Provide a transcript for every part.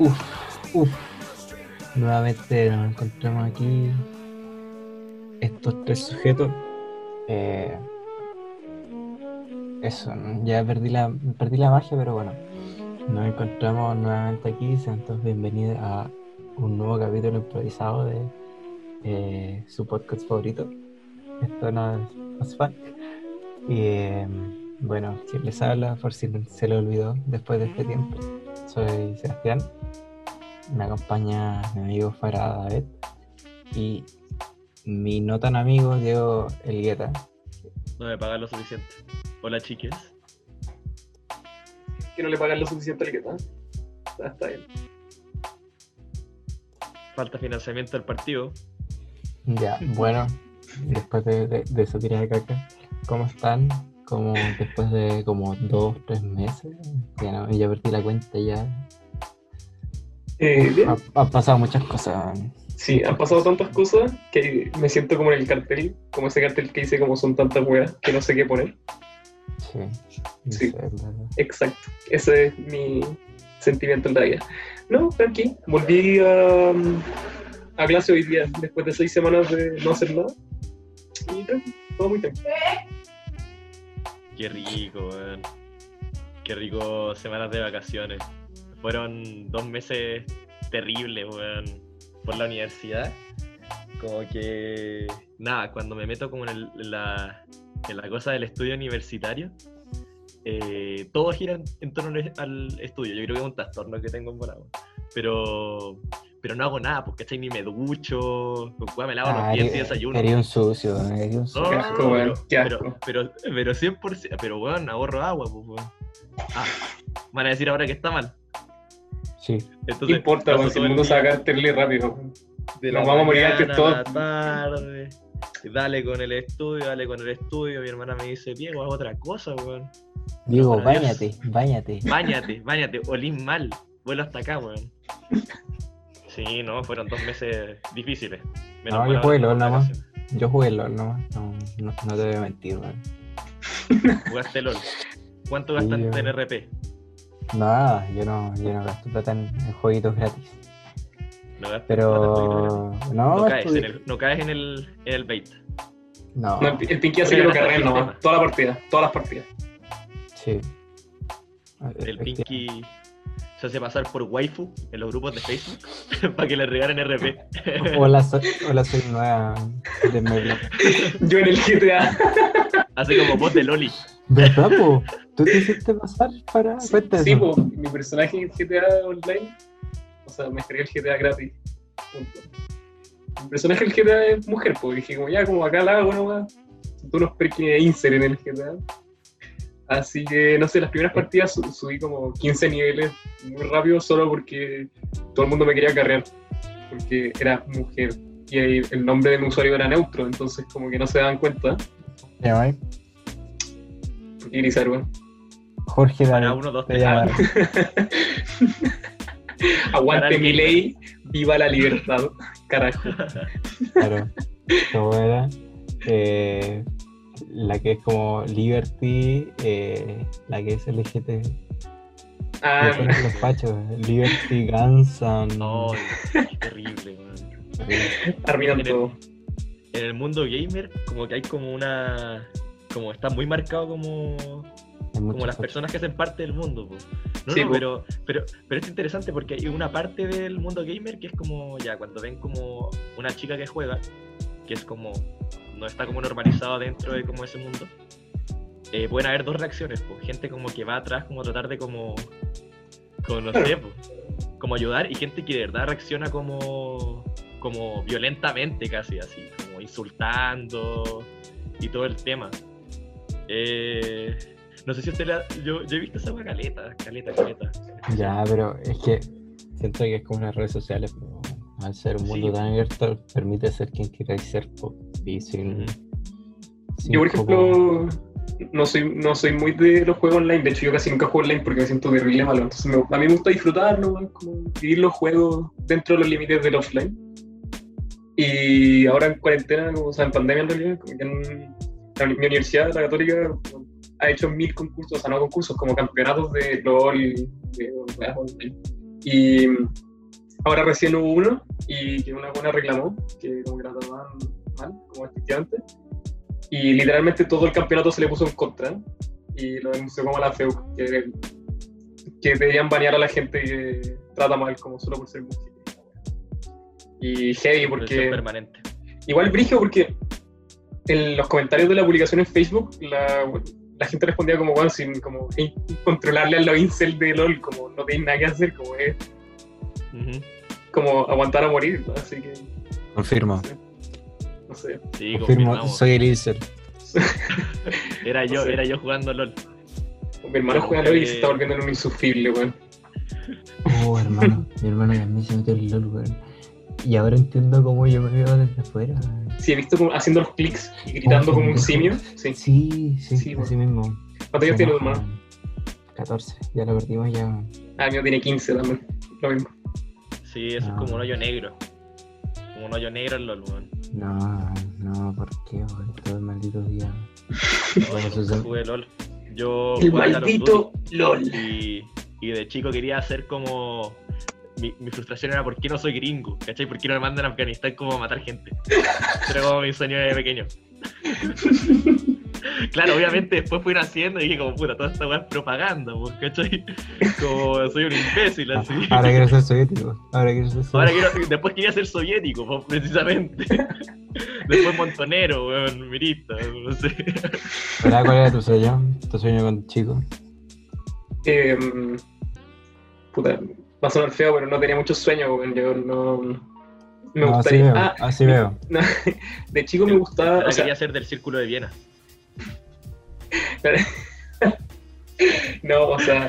Uf, uf. Nuevamente nos encontramos aquí, estos tres sujetos. Eh, eso, ya perdí la, perdí la magia, pero bueno, nos encontramos nuevamente aquí. Sean todos bienvenidos a un nuevo capítulo improvisado de eh, su podcast favorito. Esto no es Y eh, bueno, quien les habla, por si se le olvidó después de este tiempo, soy Sebastián. Me acompaña mi amigo Farah David y mi no tan amigo Diego Elgueta. No me pagan lo suficiente. Hola chiques. que no le pagan lo suficiente al que está. Está, está bien. Falta financiamiento del partido. Ya, bueno, después de, de, de esa tirada de caca, ¿cómo están? Como después de como dos, tres meses, ya, no, ya perdí la cuenta ya. Eh, bien. Ha- Han pasado muchas cosas. Sí, han pasado tantas cosas que me siento como en el cartel, como ese cartel que dice como son tantas weas que no sé qué poner. Sí, Sí. Exacto. Ese es mi sentimiento en la vida. No, tranqui. Volví a, a clase hoy día, después de seis semanas de no hacer nada. Y todo muy tranquilo. Qué rico, weón. Qué rico semanas de vacaciones. Fueron dos meses terribles, weón, por la universidad. Como que, nada, cuando me meto como en, el- en la, en la cosa del estudio universitario, eh, todo gira en, en torno al- estudio. Yo creo que es un trastorno que tengo en Bonao. Pero, pero no hago nada, porque ¿cachai? Ni me ducho, con me lavo Ah, los dientes y desayuno. eres un sucio, eres un sucio. No, no, asco, no, pero, pero, pero, pero 100%, pero weón, ahorro agua, pues weón. Ah, van a decir ahora que está mal. Sí, Entonces, ¿Qué importa, weón? Si el mundo se va a caer terrible rápido. de nos vamos a morir antes todos. tarde. Dale con el estudio, dale con el estudio. Mi hermana me dice, Diego, haz otra cosa, weón. Diego, para Dios. báñate, báñate. Báñate, báñate, olís mal. Vuelo hasta acá, weón. Sí, no, fueron dos meses difíciles. No, mal yo jugué LOL nomás. vacaciones. Yo jugué LOL nomás, no, no, no te voy a mentir, weón. Jugaste LOL. ¿Cuánto Sí, gastaste en RP? Nada, yo no, yo no gasto plata en, en jueguitos gratis. No gastaste plata en Pero no, No caes, en el, no caes en el, en el bait. no, No, el, Pinky hace que lo carguen nomás. Toda la partida, todas las partidas. sí. El Pinky se hace pasar por waifu en los grupos de Facebook para que le regalen RP. Hola, soy, hola, soy nueva de. Yo en el GTA. Hace como voz de Loli. ¿Verdad, po? ¿Tú te hiciste pasar para cuenta Sí, eso? po, mi personaje en GTA Online, o sea, me descargué el GTA gratis. Punto. Mi personaje en el GTA es mujer, porque dije, como ya, como acá la hago nomás. Tú unos perks de insert en el GTA. Así que, no sé, las primeras partidas su- subí como 15 niveles muy rápido solo porque todo el mundo me quería carrear. Porque era mujer y el el nombre de mi usuario era neutro, entonces como que no se daban cuenta. ¿Te llamas? Porque grisar, weón. Jorge Para David. uno, dos, te tres. llama. Aguante Para mi ley, viva la libertad. Carajo. Claro. ¿Cómo era? Eh, la que es como Liberty, eh, la que es LGT. Ah, los pachos. Liberty, Guns and... No, terrible, arruinan en el- todo. En el mundo gamer, como que hay como una. Como está muy marcado como. Como las personas que hacen parte del mundo, po. No, Sí, no, po. pero, pero, pero es interesante porque hay una parte del mundo gamer que es como, ya, cuando ven como una chica que juega, que es como, no está como normalizado dentro de como ese mundo, eh, pueden haber dos reacciones, po. gente como que va atrás como tratar de como, como no sé, po, como ayudar y gente que de verdad reacciona como, como violentamente casi, así, como insultando y todo el tema. Eh, no sé si usted la, yo, yo he visto esa caleta, caleta, caleta. Ya, pero es que siento que es como las redes sociales, pero al ser un mundo Sí. tan abierto, permite ser quien queráis ser po, y sin, sin Yo, por ejemplo, no soy, no soy muy de los juegos online. De hecho, yo casi nunca juego online porque me siento terrible malo. Entonces, me- a mí me gusta disfrutarlo, como vivir los juegos dentro de los límites del offline. Y ahora en cuarentena, como, o sea, en pandemia en realidad, como que no, la mi universidad, la católica, ha hecho mil concursos, o sea, no concursos, como campeonatos de LOL, de online. Y ahora recién hubo uno y que una buena reclamó, que como que la trataban mal, como efectivamente. Y literalmente todo el campeonato se le puso en contra y lo denunció como a la FEU, que, que deberían banear a la gente que trata mal como solo por ser mujer. Y heavy porque... permanente. Igual brigio porque en los comentarios de la publicación en Facebook la, la gente respondía como, bueno, sin como "Ey, controlarle a los incel de LOL, como no tienen nada que hacer, como es como aguantar a morir, ¿no? así que Confirmo. no sé. Sí, Confirmo, soy el Incel. Era yo, no sé. era yo jugando LOL. Mi hermano juega LOL y se está volviendo en un insufrible, weón. Oh, hermano. Mi hermano también se metió el LOL, weón. Y ahora entiendo cómo yo me veo desde afuera. Sí, he visto como haciendo los clics y gritando Oh, como un simio. Sí. Sí, sí, Sí, así mismo. ¿Cuántos años tiene tu hermano? weón. 14, ya lo perdimos ya. Ah, el mío tiene 15 también. Lo mismo. Sí, eso Ah. es como un hoyo negro. Como un hoyo negro en LOL, weón. No, no, ¿por qué, weón? Todo el maldito día. Bueno, eso Nunca es- jugué LOL. Yo El maldito LOL. Y, y de chico quería hacer como. Mi, mi frustración era por qué no soy gringo, ¿cachai? ¿Por qué no me mandan a Afganistán como a matar gente? Era como mi sueño de pequeño. Claro, obviamente después fui naciendo y dije como puta, toda esta weá es propaganda, pues, ¿cachai? Como soy un imbécil así. Ahora quiero ser soviético. Ahora quiero ser soviético. Ahora quiero, después quería ser soviético, pues, precisamente. Después montonero, weón, mirista, no sé. Ahora, ¿Cuál era tu sueño? Tu sueño con chico. Eh, puta, va a sonar feo, pero no tenía muchos sueños, weón. Yo no. Me No, así gustaría. veo, Ah, así veo. no, de chico me gustaba. Ahora O sea, quería ser del círculo de Viena. no, o sea,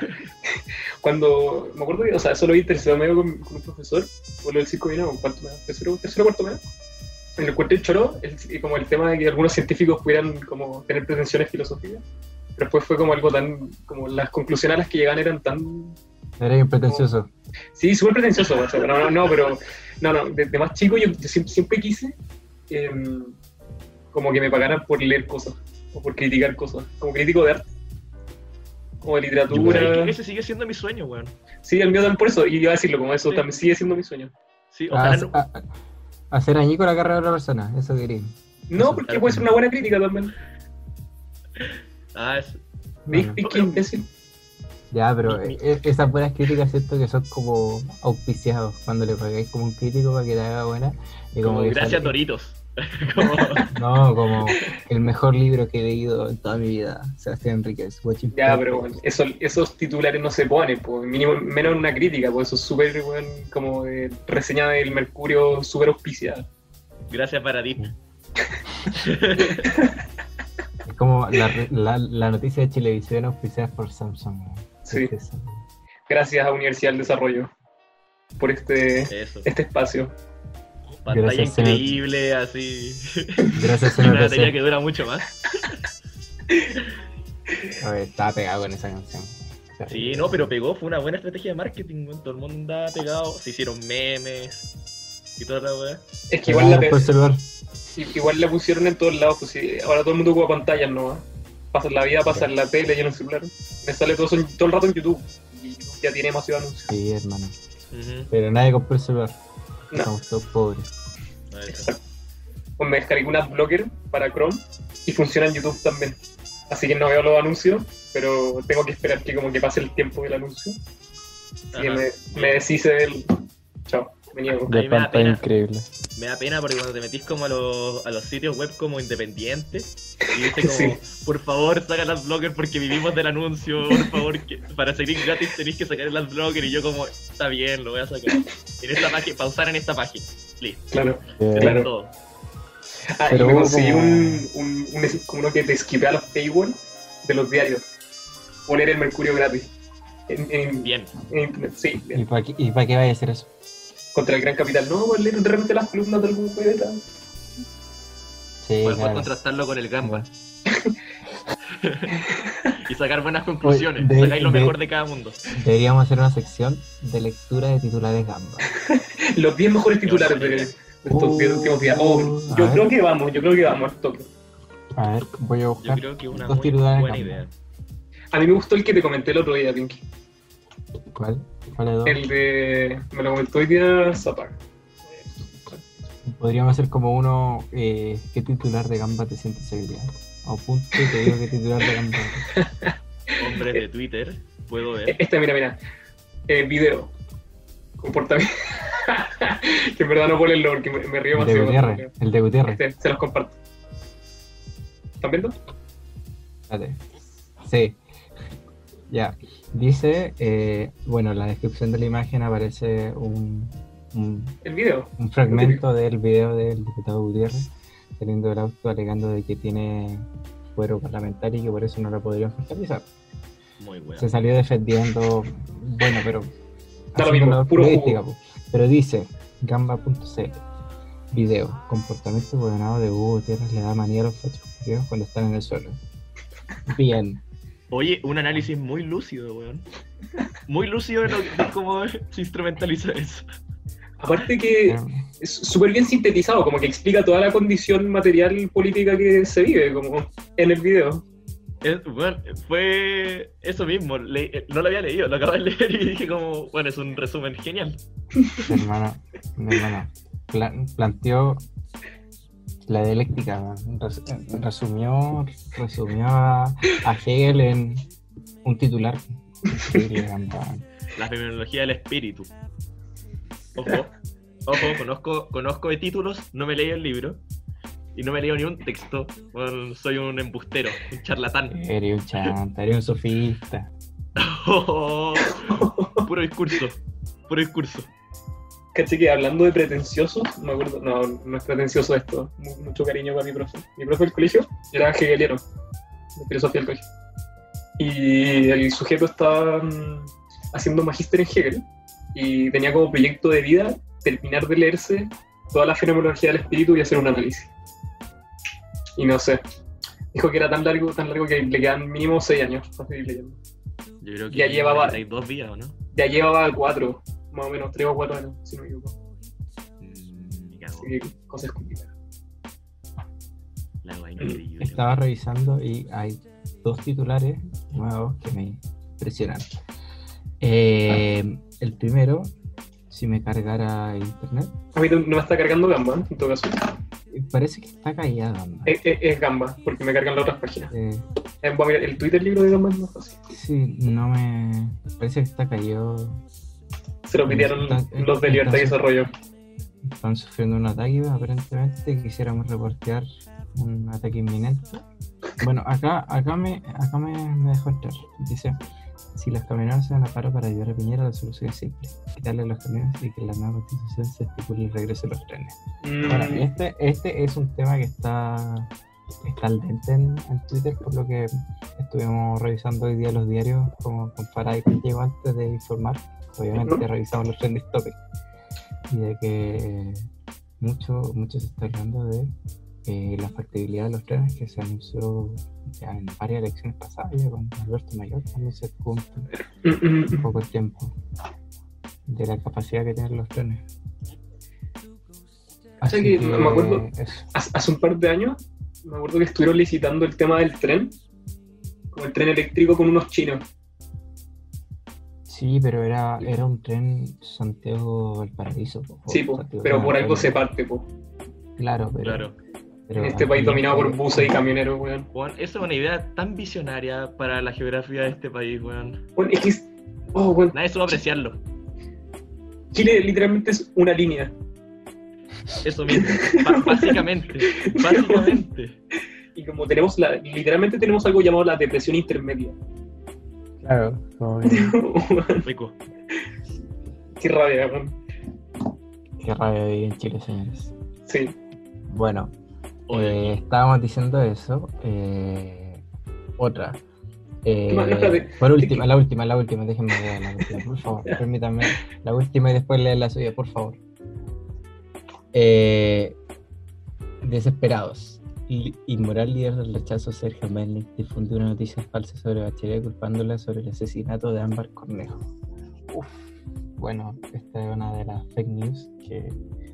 cuando. Me acuerdo que, o sea, eso lo vi tercero medio con, con un profesor, por lo del circo vino, cuarto medio, tercero, tercero cuarto medio. En el cuarto del choro, el- como el tema de que algunos científicos pudieran como tener pretensiones filosóficas. Pero después fue como algo tan. como las conclusiones a las que llegaban eran tan Eres pretencioso. Sí, súper pretencioso, o sea, pero no, no, pero no, no, de, de más chico yo, yo siempre, siempre quise em, como que me pagaran por leer cosas o por criticar cosas, como crítico de arte, como de literatura. ese sigue siendo mi sueño, weón. Sí, el mío también por eso, y iba a decirlo como eso, Sí. también sigue siendo mi sueño. Sí, ojalá no. a- a- hacer añico la carrera de otra persona, eso quería. No, Eso, porque claro. puede ser una buena crítica también. Ah, es. Bueno, ¿Ves qué imbécil? ya, pero e- esas buenas críticas siento que son como auspiciados cuando le pagáis como un crítico para que te haga buena. Y como como gracias sale- Doritos. como, No, como el mejor libro que he leído en toda mi vida, Sebastián Enríquez. Ya, pero bueno, eso, esos titulares no se ponen, pues, mínimo, menos en una crítica, pues eso es súper, bueno, como de reseña del Mercurio súper auspiciada. gracias para ti. Es como la, re- la, la noticia de Chilevisión auspiciada por Samsung. Sí. Es. Gracias a Universidad del Desarrollo por este, Eso. este espacio. Pantalla Gracias, señor. increíble, así. Gracias, Y una batería que dura mucho más. A ver, estaba pegado con esa canción. Sí, no, pero pegó, fue una buena estrategia de marketing. Todo el mundo andaba pegado, se hicieron memes y toda la weá. Es que igual la, celular. igual la pusieron en todos lados, pues sí, ahora todo el mundo ocupa pantallas, ¿no? Pasa la vida, pasa en la tele y en el celular. Me sale todo, todo el rato en YouTube. Y ya tiene demasiado anuncios. Sí, hermano. Pero nadie compró el celular. No, Estamos todos pobres. Exacto. Pues me descargué un adblocker para Chrome y funciona en YouTube también. Así que no veo los anuncios, pero tengo que esperar que como que pase el tiempo del anuncio. Ajá. me, me deshice del... Chao, me niego. mí me da pena. increíble. Me da pena porque cuando te metís como a los, a los sitios web como independientes y dice como, Sí. por favor saca el adblocker porque vivimos del anuncio, por favor, que, para seguir gratis tenéis que sacar el adblocker y yo como, está bien, lo voy a sacar. En esta página, pausar en esta página. Listo, Claro. sería Claro. todo. Ah, Pero y me conseguí como- un, un, un- como uno que te esquivea los paywall de los diarios. Poner el Mercurio gratis. En, en- Bien. en internet, sí, bien. ¿Y para qué, y para qué vaya a hacer eso? Contra el gran capital. No, leer de repente las columnas de algún poeta. Sí, Puedes claro. contrastarlo con el Gamba y sacar buenas conclusiones. de- Sacáis lo de- mejor de cada mundo. Deberíamos hacer una sección de lectura de titulares Gamba. Los 10 mejores titulares de, de estos Uh, 10 últimos días. Oh, yo ver. creo que vamos, yo creo que vamos al toque. A ver, voy a Yo buscar. creo que una Dos muy titulares buena Gamba. idea. A mí me gustó el que te comenté el otro día, Pinky. ¿Cuál? El de. Me lo comentó hoy día Zapac. Podríamos hacer como uno. Eh, ¿Qué titular de Gamba te sientes hoy día? O punto y te digo qué titular de Gamba. Hombres de Twitter, puedo ver. Este, mira, mira. Eh, video. Comportamiento. que en verdad no ponerlo porque me, me río El de Gutiérrez. El de Gutiérrez. Este, se los comparto. ¿Están viendo? Espérate. Sí. Ya. Dice, eh, bueno, en la descripción de la imagen aparece un, un, El video. un fragmento del video del diputado Gutiérrez saliendo del auto alegando de que tiene fuero parlamentario y que por eso no lo podrían fiscalizar. Muy bueno. Se salió defendiendo, bueno, pero haciendo mismo, la puro po. Pero dice, gamba.c, video, comportamiento gobernado de Hugo Gutiérrez le da manía a los fachos cuando están en el suelo. Bien. Oye, un análisis muy lúcido, weón. Muy lúcido de, lo- de cómo se instrumentaliza eso. Aparte que es súper bien sintetizado, como que explica toda la condición material política que se vive, como en el video. Es- bueno, fue eso mismo. le- eh, no lo había leído, lo acabo de leer y dije como, bueno, es un resumen genial. Mi hermano, mi hermano pla- planteó la dialéctica. Res- resumió, resumió a, a Hegel en un titular. La fenomenología del espíritu. Ojo, ojo, conozco, conozco de títulos, no me leí el libro. Y no me leo ni un texto. Bueno, soy un embustero, un charlatán. Eres un chanta, eres un sofista. puro discurso, puro discurso. Caché que hablando de pretencioso, no me acuerdo, no, no es pretencioso esto, mu- mucho cariño para mi profe. Mi profe del colegio era hegeliano, de filosofía del colegio. Y el sujeto estaba mm, haciendo magíster en Hegel y tenía como proyecto de vida terminar de leerse toda la fenomenología del espíritu y hacer un análisis. Y no sé, dijo que era tan largo, tan largo que le quedan mínimo seis años para seguir leyendo. Yo creo que Ya llevaba- dos días, ¿o no? Ya llevaba cuatro, más o menos tres o cuatro años, si no me equivoco. Mm. Así que cosas complicadas. La. Estaba revisando y hay dos titulares nuevos que me impresionan. Eh, el primero, si me cargara internet, A mí no me está cargando Gamba, en todo caso. parece que está callada. Gamba. Es, es- es Gamba, porque me cargan las otras páginas. Eh, Eh, voy a mirar, el Twitter libro de Gamba es más fácil. sí, no me. Parece que está callado. Se lo pidieron Está- los de Libertad y Desarrollo. Están sufriendo un ataque, aparentemente. Quisiéramos reportear un ataque inminente. Bueno, acá, acá, me, acá me, me dejó entrar. Dice: Si los camioneros se van a paro para ayudar a Piñera, la solución es simple: quitarle los camiones y que la nueva constitución se estipule el regreso de los trenes. Mm, este, este es un tema que está, está al dente en, en Twitter, por lo que estuvimos revisando hoy día los diarios como con Faray que llegó antes de informar. Obviamente Ujú. revisamos los trending topics. Y de que mucho, mucho se está hablando de eh, la factibilidad de los trenes que se anunció ya en varias elecciones pasadas, ya con Alberto Mayor, cuando se junta mm, un poco el tiempo de la capacidad que tienen los trenes. sea que me acuerdo-. Hace, hace un par de años, me acuerdo que estuvieron licitando el tema del tren, como el tren eléctrico con unos chinos. Sí, pero era, era un tren Santiago-Valparaíso. Sí, po, Santiago- pero por algo se parte, po. Claro, pero. Claro. pero En este país dominado por buses y camioneros, weón. Weón, esa es una idea tan visionaria para la geografía de este país, weón. Weón, es que es- oh, weón, Nadie suele apreciarlo. Chile literalmente es una línea. Eso mismo. Básicamente. Básicamente. Y como tenemos la, literalmente tenemos algo llamado la depresión intermedia. Claro, como Rico. Qué rabia, weón. qué rabia vivir en Chile, señores. Sí. Bueno, eh, estábamos diciendo eso. eh, otra. Eh, más? Espérate. por última, la última, la última, déjenme leer la última, por favor. Permítanme la última y después leer la suya, por favor. Eh, desesperados. Inmoral líder del rechazo Sergio Melnik difundió una noticia falsa sobre Bachelet culpándola sobre el asesinato de Ámbar Cornejo. Uf, bueno, esta es una de las fake news que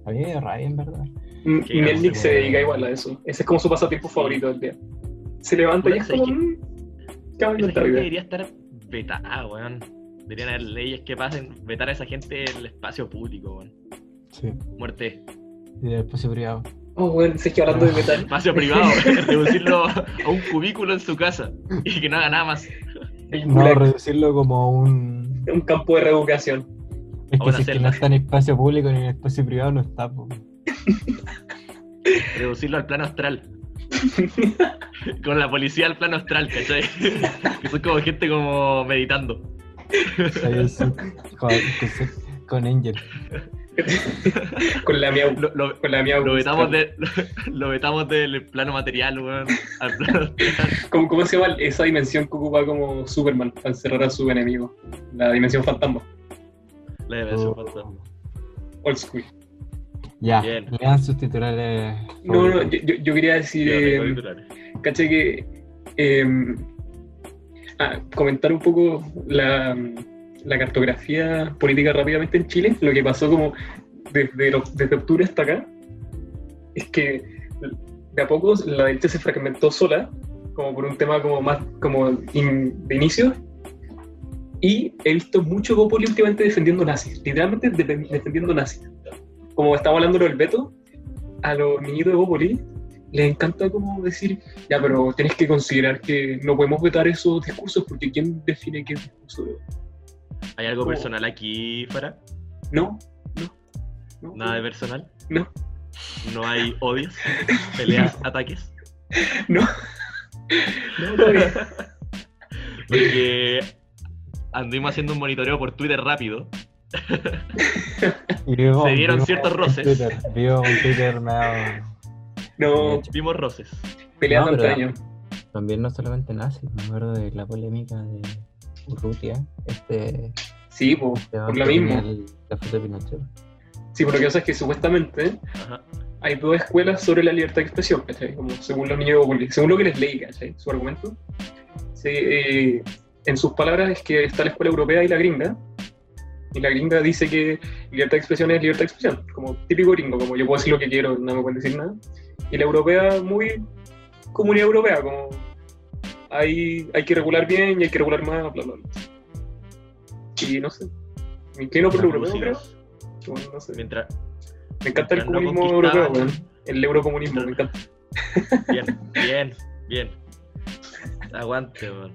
había de rabia en verdad. Mm, Y grande. se dedica igual a eso. Ese es como su pasatiempo favorito del día. Se levanta y es como. ¿sabes mm, ¿Qué vamos a Esa debería estar vetada, weón. Deberían haber leyes que pasen, vetar a esa gente en el espacio público, weón. Sí. Muerte. Y del espacio privado. Oh, bueno, que hablando de metal. Espacio privado, reducirlo a un cubículo en su casa y que no haga nada más. No, reducirlo como un. un campo de reeducación. Es A que si es que no está en espacio público ni en espacio privado, no está. po. Reducirlo al plano astral. Con la policía al plano astral, ¿cachai? Que son como gente como meditando. Con Angel. Con la miau. Lo, lo- Con la miau. lo vetamos de, lo, vetamos del plano material, weón, al plano astral. ¿Cómo, cómo se llama esa dimensión que ocupa como Superman para encerrar a su enemigo? La dimensión fantasma. La dimensión Oh. fantasma. Old school. Ya, Bien. lean sus titulares. No, no, yo, yo- yo quería decir. Eh, titulares. caché que. eh, ah, comentar un poco la, la cartografía política rápidamente en Chile. Lo que pasó como desde, lo- desde octubre hasta acá es que de a poco la derecha se fragmentó sola, como por un tema como más como in- de inicio. Y he visto mucho Populi últimamente defendiendo nazis, literalmente de- defendiendo nazis. Como estamos hablando del veto, a los niñitos de Populi les encanta como decir, ya, pero tienes que considerar que no podemos vetar esos discursos porque ¿quién define qué discurso? ¿Hay algo personal aquí fuera? No, no. no ¿Nada de personal? No, ¿No hay odios? ¿Peleas? ¿Ataques? no. No, todavía. Porque anduvimos haciendo un monitoreo por Twitter rápido. Se dieron ciertos en roces. Twitter, Vio un Twitter medio- No, Vimos roces. peleando No. También no solamente nazis, me acuerdo de la polémica de Urrutia, este, Sí, po, este por lo mismo. el- la foto de Pinochet. Sí, pero lo que pasa es que supuestamente Ajá. hay dos escuelas sobre la libertad de expresión, ¿cachai? Como según los niños según lo que les leí, ¿cachai? Su argumento. Sí, eh, en sus palabras es que está la escuela europea y la gringa. Y la gringa dice que libertad de expresión es libertad de expresión, como típico gringo, como yo puedo decir lo que quiero, no me pueden decir nada. Y la europea, muy comunidad europea, como hay, hay que regular bien y hay que regular más, bla, bla, bla. Y no sé, me inclino por lo europeo, creo. Lúcidos. Bueno, no sé. Mientras. Me encanta el no comunismo europeo. El eurocomunismo, me encanta. Bien, bien, bien. Aguante, weón.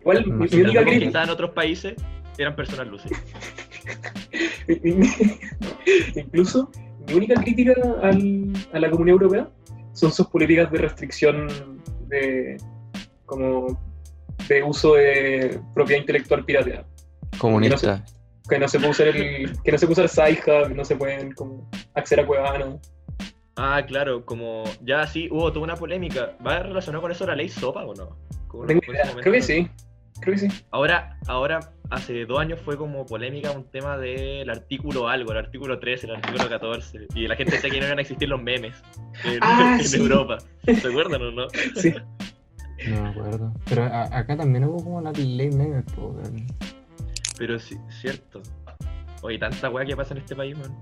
Igual, mi, única crítica. conquistaban otros países, eran personas lúcidas. Incluso, mi única crítica al- a la Comunidad Europea son sus políticas de restricción de como de uso de propiedad intelectual pirateada. Comunista. Que no se puede usar el, que no se puede usar Sci-Hub, que no se pueden como acceder a Cuevana. Ah, claro, como ya sí, hubo toda una polémica. ¿Va relacionado con eso la ley SOPA o no? No tengo idea. Creo que sí. Creo que sí. Ahora, ahora, hace dos años fue como polémica un tema del artículo algo, el artículo 13, el artículo 14. Y la gente decía que no iban a existir los memes en, Ah, en sí. Europa. ¿Se acuerdan o no? Sí. No me acuerdo. Pero a- acá también hubo como la ley memes, po, weón. Pero sí, cierto. Oye, tanta weá que pasa en este país, man.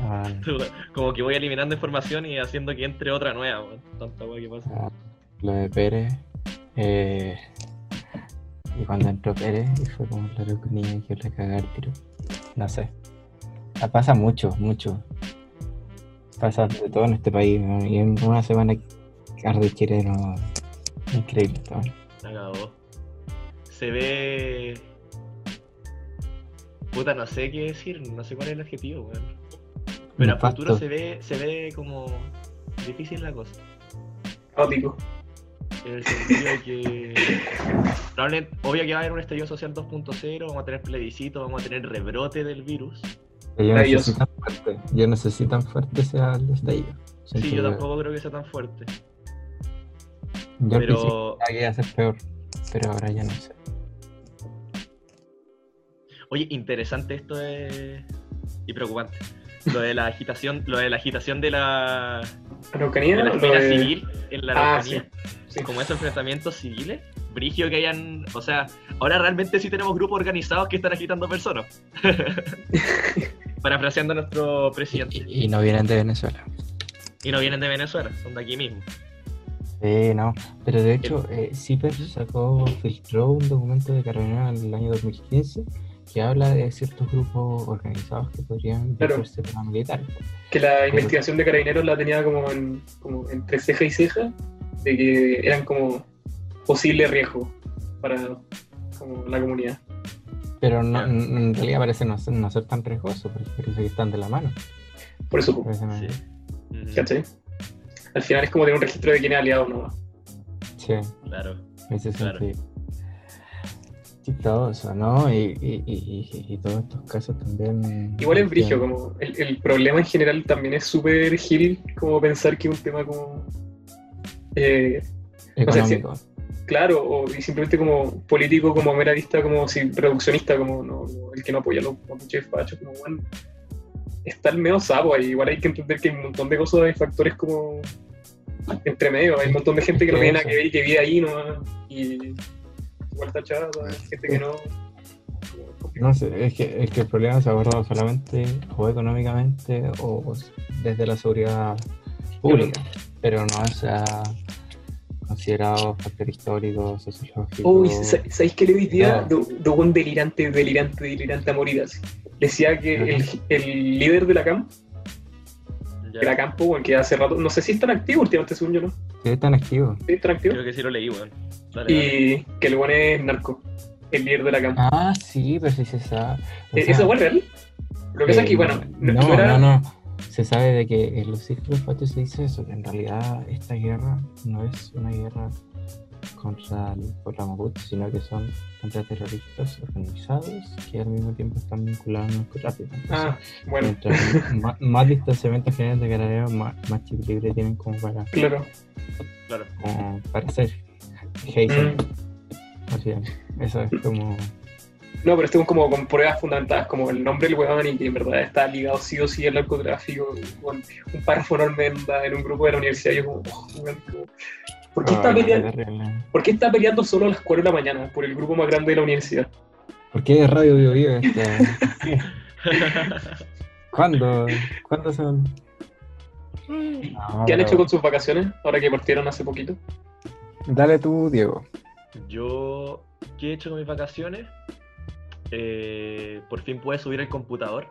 Ah, Como que voy eliminando información y haciendo que entre otra nueva, man. Tanta weá que pasa. ah, lo de Pérez. eh, y cuando entró Pérez, y fue como la loca niña que le cagar el tiro. No sé. Ah, Pasa mucho, mucho. Pasa de todo en este país, weón, y en una semana arde Chile, no. Increíble, todo. La cagó. Se ve. Puta, no sé qué decir, no sé cuál es el adjetivo, weón. Pero a futuro se ve, se ve como difícil la cosa. Caótico. En el sentido de que. Probablemente, obvio que va a haber un estallido social 2.0, vamos a tener plebiscito, vamos a tener rebrote del virus. Yo no sé Maravilloso. si tan fuerte. Yo no sé si tan fuerte sea el estallido. Sí, yo que- tampoco creo que sea tan fuerte. Yo Pero. pensaba que iba a ser peor, pero ahora ya no sé. Oye, interesante esto de... y preocupante. Lo de la agitación, lo de la agitación de la, Araucanía, de la esfera de- civil en la Ah, Araucanía. sí. Como esos enfrentamientos civiles. brigio que hayan. O sea, ahora realmente sí tenemos grupos organizados que están agitando personas. Parafraseando a nuestro presidente. Y, y no vienen de Venezuela. Y no vienen de Venezuela, son de aquí mismo. Sí, no. Pero de hecho, eh, CIPER sacó, filtró un documento de Carabinero en el año 2015 que habla de ciertos grupos organizados que podrían Claro. paramilitares. Que la investigación de carabineros la tenía como, en, como entre ceja y ceja, de que eran como posible riesgo para como, la comunidad. Pero no, en realidad parece no ser, no ser tan riesgoso, porque parece que están de la mano. Por eso, Parece más- Sí. Ujú, ¿cachai? Al final es como tener un registro de quién es aliado o no. Sí, Claro. en ese Claro. sentido. Chistoso, ¿no? Y, y, y, y- y todos estos casos también. Igual es brigio, como el, el problema en general también es súper gil, como pensar que un tema como... eh, claro, o y simplemente como político, como mera vista, como si reduccionista, como no, no, el que no apoya a los mapuches fachos, como bueno, está el medio sapo ahí, igual hay que entender que hay un montón de cosas, hay factores como entre medio, hay un montón de gente que no tiene nada que ver y que vive ahí, ¿no? Y igual hay gente que no. No sé, es que, es que el problema se ha abordado solamente o económicamente o desde la seguridad pública, pero no se ha considerado factor histórico, sociológico. Uy, sa- ¿sabéis qué le hoy día? No. De, un delirante, delirante, delirante a morir así. Decía que el, el líder de la CAM, Ya. de la campo, bueno, que hace rato, no sé si están activos últimamente, según yo, ¿no? Sí, están activos. Sí, están activos. Creo que sí lo leí, weón. Dale. Y que el buen es narco, el líder de la campo. Ah, sí, pero sí se sabe. o ¿E- sea, ¿Eso es real? Lo que pasa eh, es que, bueno, no, no, no era- no, no. Se sabe de que en los círculos patrios se dice eso, que en realidad esta guerra no es una guerra contra el pueblo mapuche, sino que son contra terroristas organizados que al mismo tiempo están vinculados al narcotráfico. Entonces, Ah, bueno, mientras ma- más, distanciamiento general de carabineros, más, más chip libre tienen como para, claro. Claro. como para hacer hate. Mm. Así es. Eso es como. No, pero esto es como con pruebas fundamentadas, como el nombre del weón y que en verdad está ligado sí o sí al narcotráfico. con un párrafo enorme en un grupo de la universidad. Yo como, oh, weón, como, ¿por, qué está peleando, terrible. ¿Por qué está peleando solo a las 4 de la mañana por el grupo más grande de la universidad? ¿Por qué Radio Bio Bio está? ¿Cuándo? ¿Cuándo son? No, ¿Qué han hecho con sus vacaciones ahora que partieron hace poquito? Dale tú, Diego. Yo, ¿qué he hecho con mis vacaciones? Eh, por fin pude subir el computador.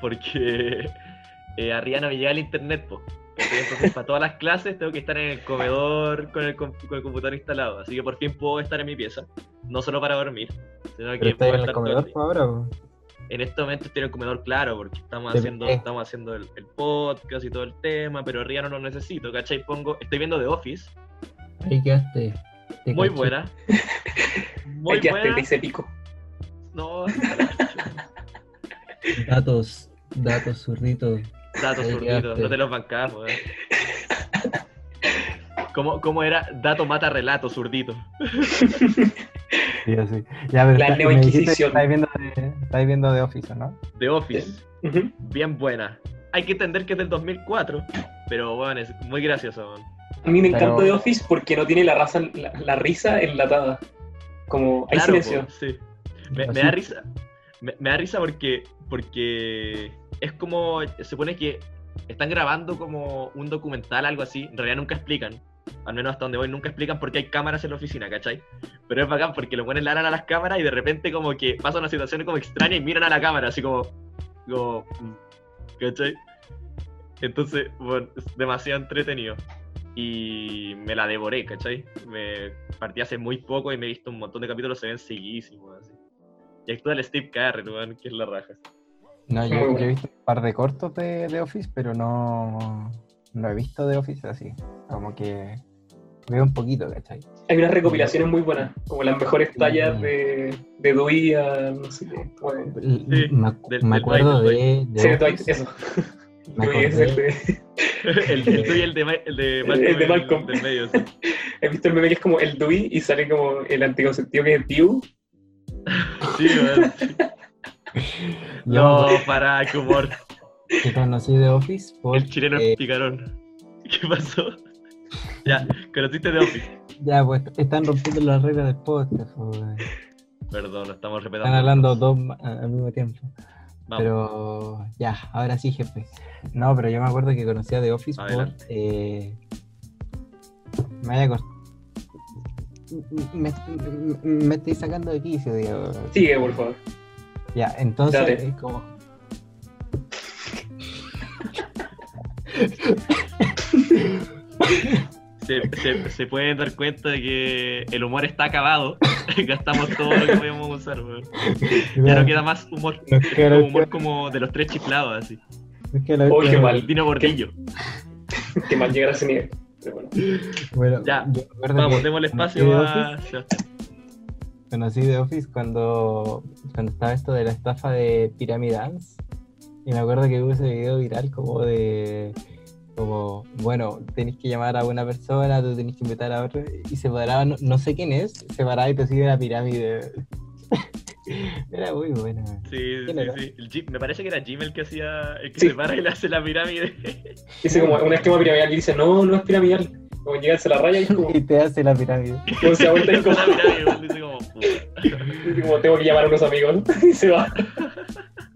Porque eh, arriba no me llega el internet, po. Entonces, para todas las clases tengo que estar en el comedor con el, con el computador instalado. Así que por fin puedo estar en mi pieza. No solo para dormir, sino Pero que puedo en el estar el comedor ahora. En este momento estoy en el comedor, claro, porque estamos Te- haciendo, eh. estamos haciendo el, el podcast y todo el tema, pero arriba no lo necesito, ¿cachai? Pongo, estoy viendo The Office, Ahí quedaste. Te muy caché. buena. Muy Hay que buena. ese pico. No, Datos, datos zurditos. Datos quedaste. no te los bancás, weón. ¿Cómo, ¿Cómo era? Dato mata relato, zurdito. Sí. Ya, pero La está- que neoinquisición. Estáis viendo, de, estáis viendo The Office, ¿o ¿no? The Office, bien buena. Hay que entender que es del 2004, pero bueno, es muy gracioso. A mí me encanta Pero- The Office porque no tiene la, raza, la, la risa enlatada. Como hay Claro, silencio. po, sí. Me, me Así. da risa. Me, da risa porque, porque es como. Se supone que están grabando como un documental, algo así. En realidad nunca explican. Al menos hasta donde voy, nunca explican por qué hay cámaras en la oficina, ¿cachai? Pero es bacán porque lo ponen la a las cámaras y de repente como que pasa una situación como extraña y miran a la cámara, así como. como ¿Cachai? Entonces, bueno, es demasiado entretenido. Y me la devoré, ¿cachai? Me partí hace muy poco y me he visto un montón de capítulos, se ven seguísimos, así. Y actúa el Steve Carell, weón, que es la raja. No, yo, he visto un par de cortos de, de Office, pero no, no he visto The Office así. Como que veo un poquito, ¿cachai? Hay unas recopilaciones muy buenas, como las mejores tallas Mm. de, de Dewey a no sé qué. de- me, del- acuerdo de, de Sí, de Dwight, eso. me Dewey es el de. el, de, el de Malcolm, el de Malcolm. del medio, sí. He visto el meme que es como el Dewey y sale como el anticonceptivo que es Dew. Sí, weón. No, para, qué humor. que conocí The Office por El chileno eh, picarón. ¿Qué pasó? Ya, conociste de Office. Ya, pues están rompiendo las reglas del podcast. pues, weón. Perdón, lo estamos repetiendo. Están hablando dos al mismo tiempo. Vamos. Pero ya, ahora sí, jefe. No, pero yo me acuerdo que conocía The Office por. Adelante. Eh, me vaya a cort- me, me- me estoy sacando de quicio, Diego. Sigue, por favor. Ya, entonces Dale. es como. Se, se, se pueden dar cuenta de que el humor está acabado. Gastamos todo lo que podíamos usar, weón. Ya no queda más humor. La Como humor como de los tres chiflados, así. queda la Oh, qué mal. El Dino Gordillo. Que mal llegar a ese nivel. Bueno. Ya, Vamos, démosle conocí espacio a. Conocí The Office cuando, cuando estaba esto de la estafa de Pyramid Dance. Y me acuerdo que hubo ese video viral como de. Como, bueno, tenéis que llamar a una persona, tú tenés que invitar a otra. Y se paraba, no, no sé quién es, se paraba y te sigue la pirámide. Era muy bueno. Sí, ¿Quién sí, era? sí. El Jim- me parece que era Jim el que hacía. El que Sí. se para y le hace la pirámide. Dice como un esquema piramidal y dice, no, no es piramidal. Como llegarse a la raya y es como, Y te hace la pirámide. como se vuelta y como, como, tengo que llamar a unos amigos. Y se va.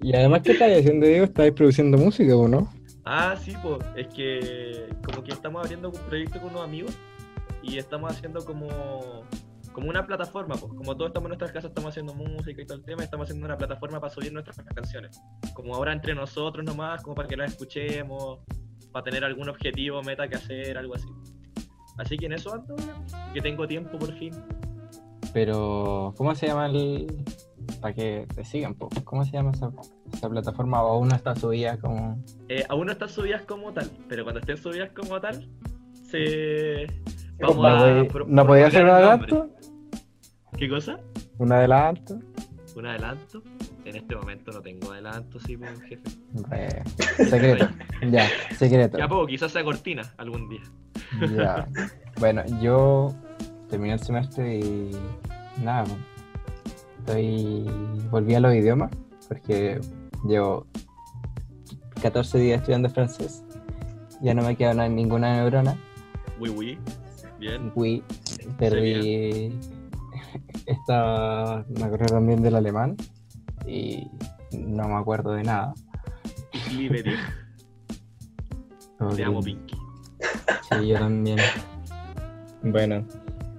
Y además, ¿qué estáis haciendo, Diego? ¿Estáis produciendo música o no? Ah, sí, pues. Es que. Como que estamos abriendo un proyecto con unos amigos. Y estamos haciendo como. Como una plataforma, pues. Como todos estamos en nuestras casas, estamos haciendo música y todo el tema. Estamos haciendo una plataforma para subir nuestras canciones. Como ahora entre nosotros nomás, como para que las escuchemos. Para tener algún objetivo, meta que hacer, algo así. Así que en eso ando, que tengo tiempo por fin. Pero, ¿cómo se llama el. para que te sigan, po? ¿Cómo se llama esa, esa plataforma? ¿O aún no está subida como.? Eh, aún no están subidas como tal, pero cuando estén subidas como tal, se. Vamos a. podía- pro- ¿No podía hacer un adelanto? ¿Qué cosa? ¿Un adelanto? ¿Un adelanto? En este momento no tengo adelanto, sí, pues, jefe. Re- Secreto. ya, secreto. Ya puedo, quizás sea cortina algún día. Ya. Bueno, yo terminé el semestre y nada, pues, estoy volví a los idiomas porque llevo 14 días estudiando francés. Ya no me queda na- ninguna neurona. Uy, uy. Bien. Uy, perdí esta me acuerdo también del alemán y no me acuerdo de nada. Dich. Te amo, Pinky. Sí, yo también. Bueno,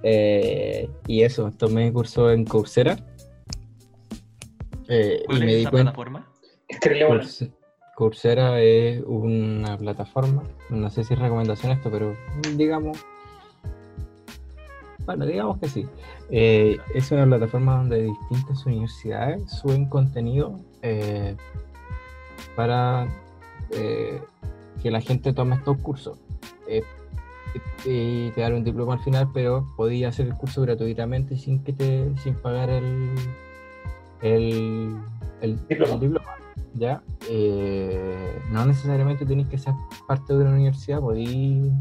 eh, y eso, tomé curso en Coursera. Eh, y ¿Cuál me es di esa cuenta. plataforma? Coursera es una plataforma, no sé si es recomendación esto, pero digamos. Bueno, digamos que sí. Eh, es una plataforma donde distintas universidades suben contenido eh, para eh, que la gente tome estos cursos. Y te dan un diploma al final, pero podías hacer el curso gratuitamente sin que te sin pagar el el, el- Diploma. el diploma. ¿ya? No necesariamente tenés que ser parte de una universidad, podí,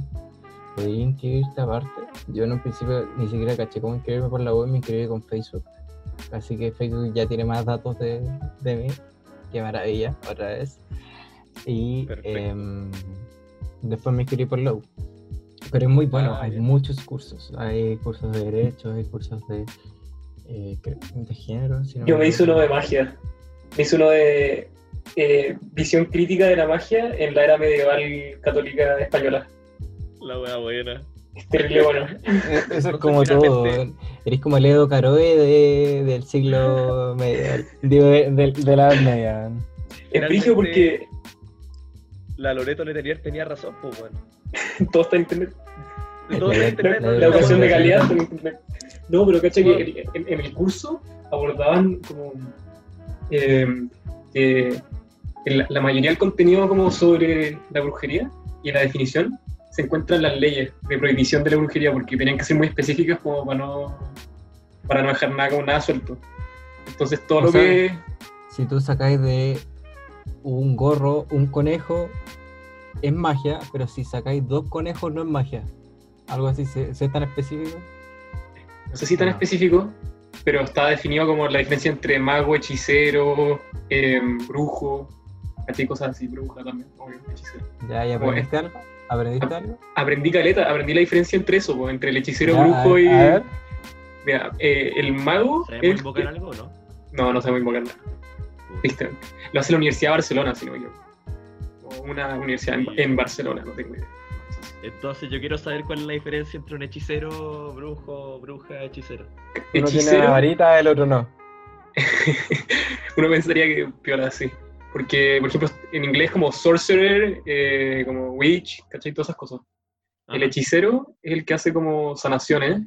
podí inscribirte aparte. Yo en un principio ni siquiera caché cómo inscribirme por la web, me inscribí con Facebook. Así que Facebook ya tiene más datos de, de mí. Qué maravilla, otra vez. Y em, después me inscribí por Low. Pero es muy bueno, Ah, hay bien. muchos cursos. Hay cursos de derecho, hay cursos de, eh, de género. si no Yo me hice uno de magia. Me hice uno de eh, visión crítica de la magia en la era medieval católica española. La wea buena. Es terrible bueno. Eh, Eso es como todo. Eres como el Edo Caroe de, del siglo medio. Digo, de, de- de la Edad Media. Es brillo porque La Loreto Letelier tenía razón, pues, bueno. todo está en internet. Todo está en internet, La- educación de calidad está en internet. No, pero cacha que en, en el curso abordaban como eh, que en la, la mayoría del contenido como sobre la brujería y la definición se encuentran las leyes de prohibición de la brujería porque tenían que ser muy específicas como para no para no dejar nada como nada suelto. Entonces todo O lo sea, que Si tú sacáis de un gorro un conejo, es magia, pero si sacáis dos conejos, no es magia. Algo así, ¿se, es tan específico? no sé si tan específico, pero está definido como la diferencia entre mago, hechicero, eh, brujo, así cosas así, bruja también, obvio, hechicero. Ya, ya Bueno. Aprendiste algo. Aprendí caleta, aprendí la diferencia entre eso, po, entre el hechicero Ya, brujo a- y. a ver. Mira, eh, el mago. ¿Sabemos es- invocar algo o no? No, no sabemos invocar nada. Lo hace la Universidad de Barcelona, si no me equivoco. O una universidad en, en Barcelona, no tengo idea. Entonces yo quiero saber cuál es la diferencia entre un hechicero, brujo, bruja, hechicero. Uno tiene la Hechicero, varita, el otro no. uno pensaría que piola así. Porque, por ejemplo, en inglés como sorcerer, eh, como witch, ¿cachai? Todas esas cosas. El hechicero es el que hace como sanaciones.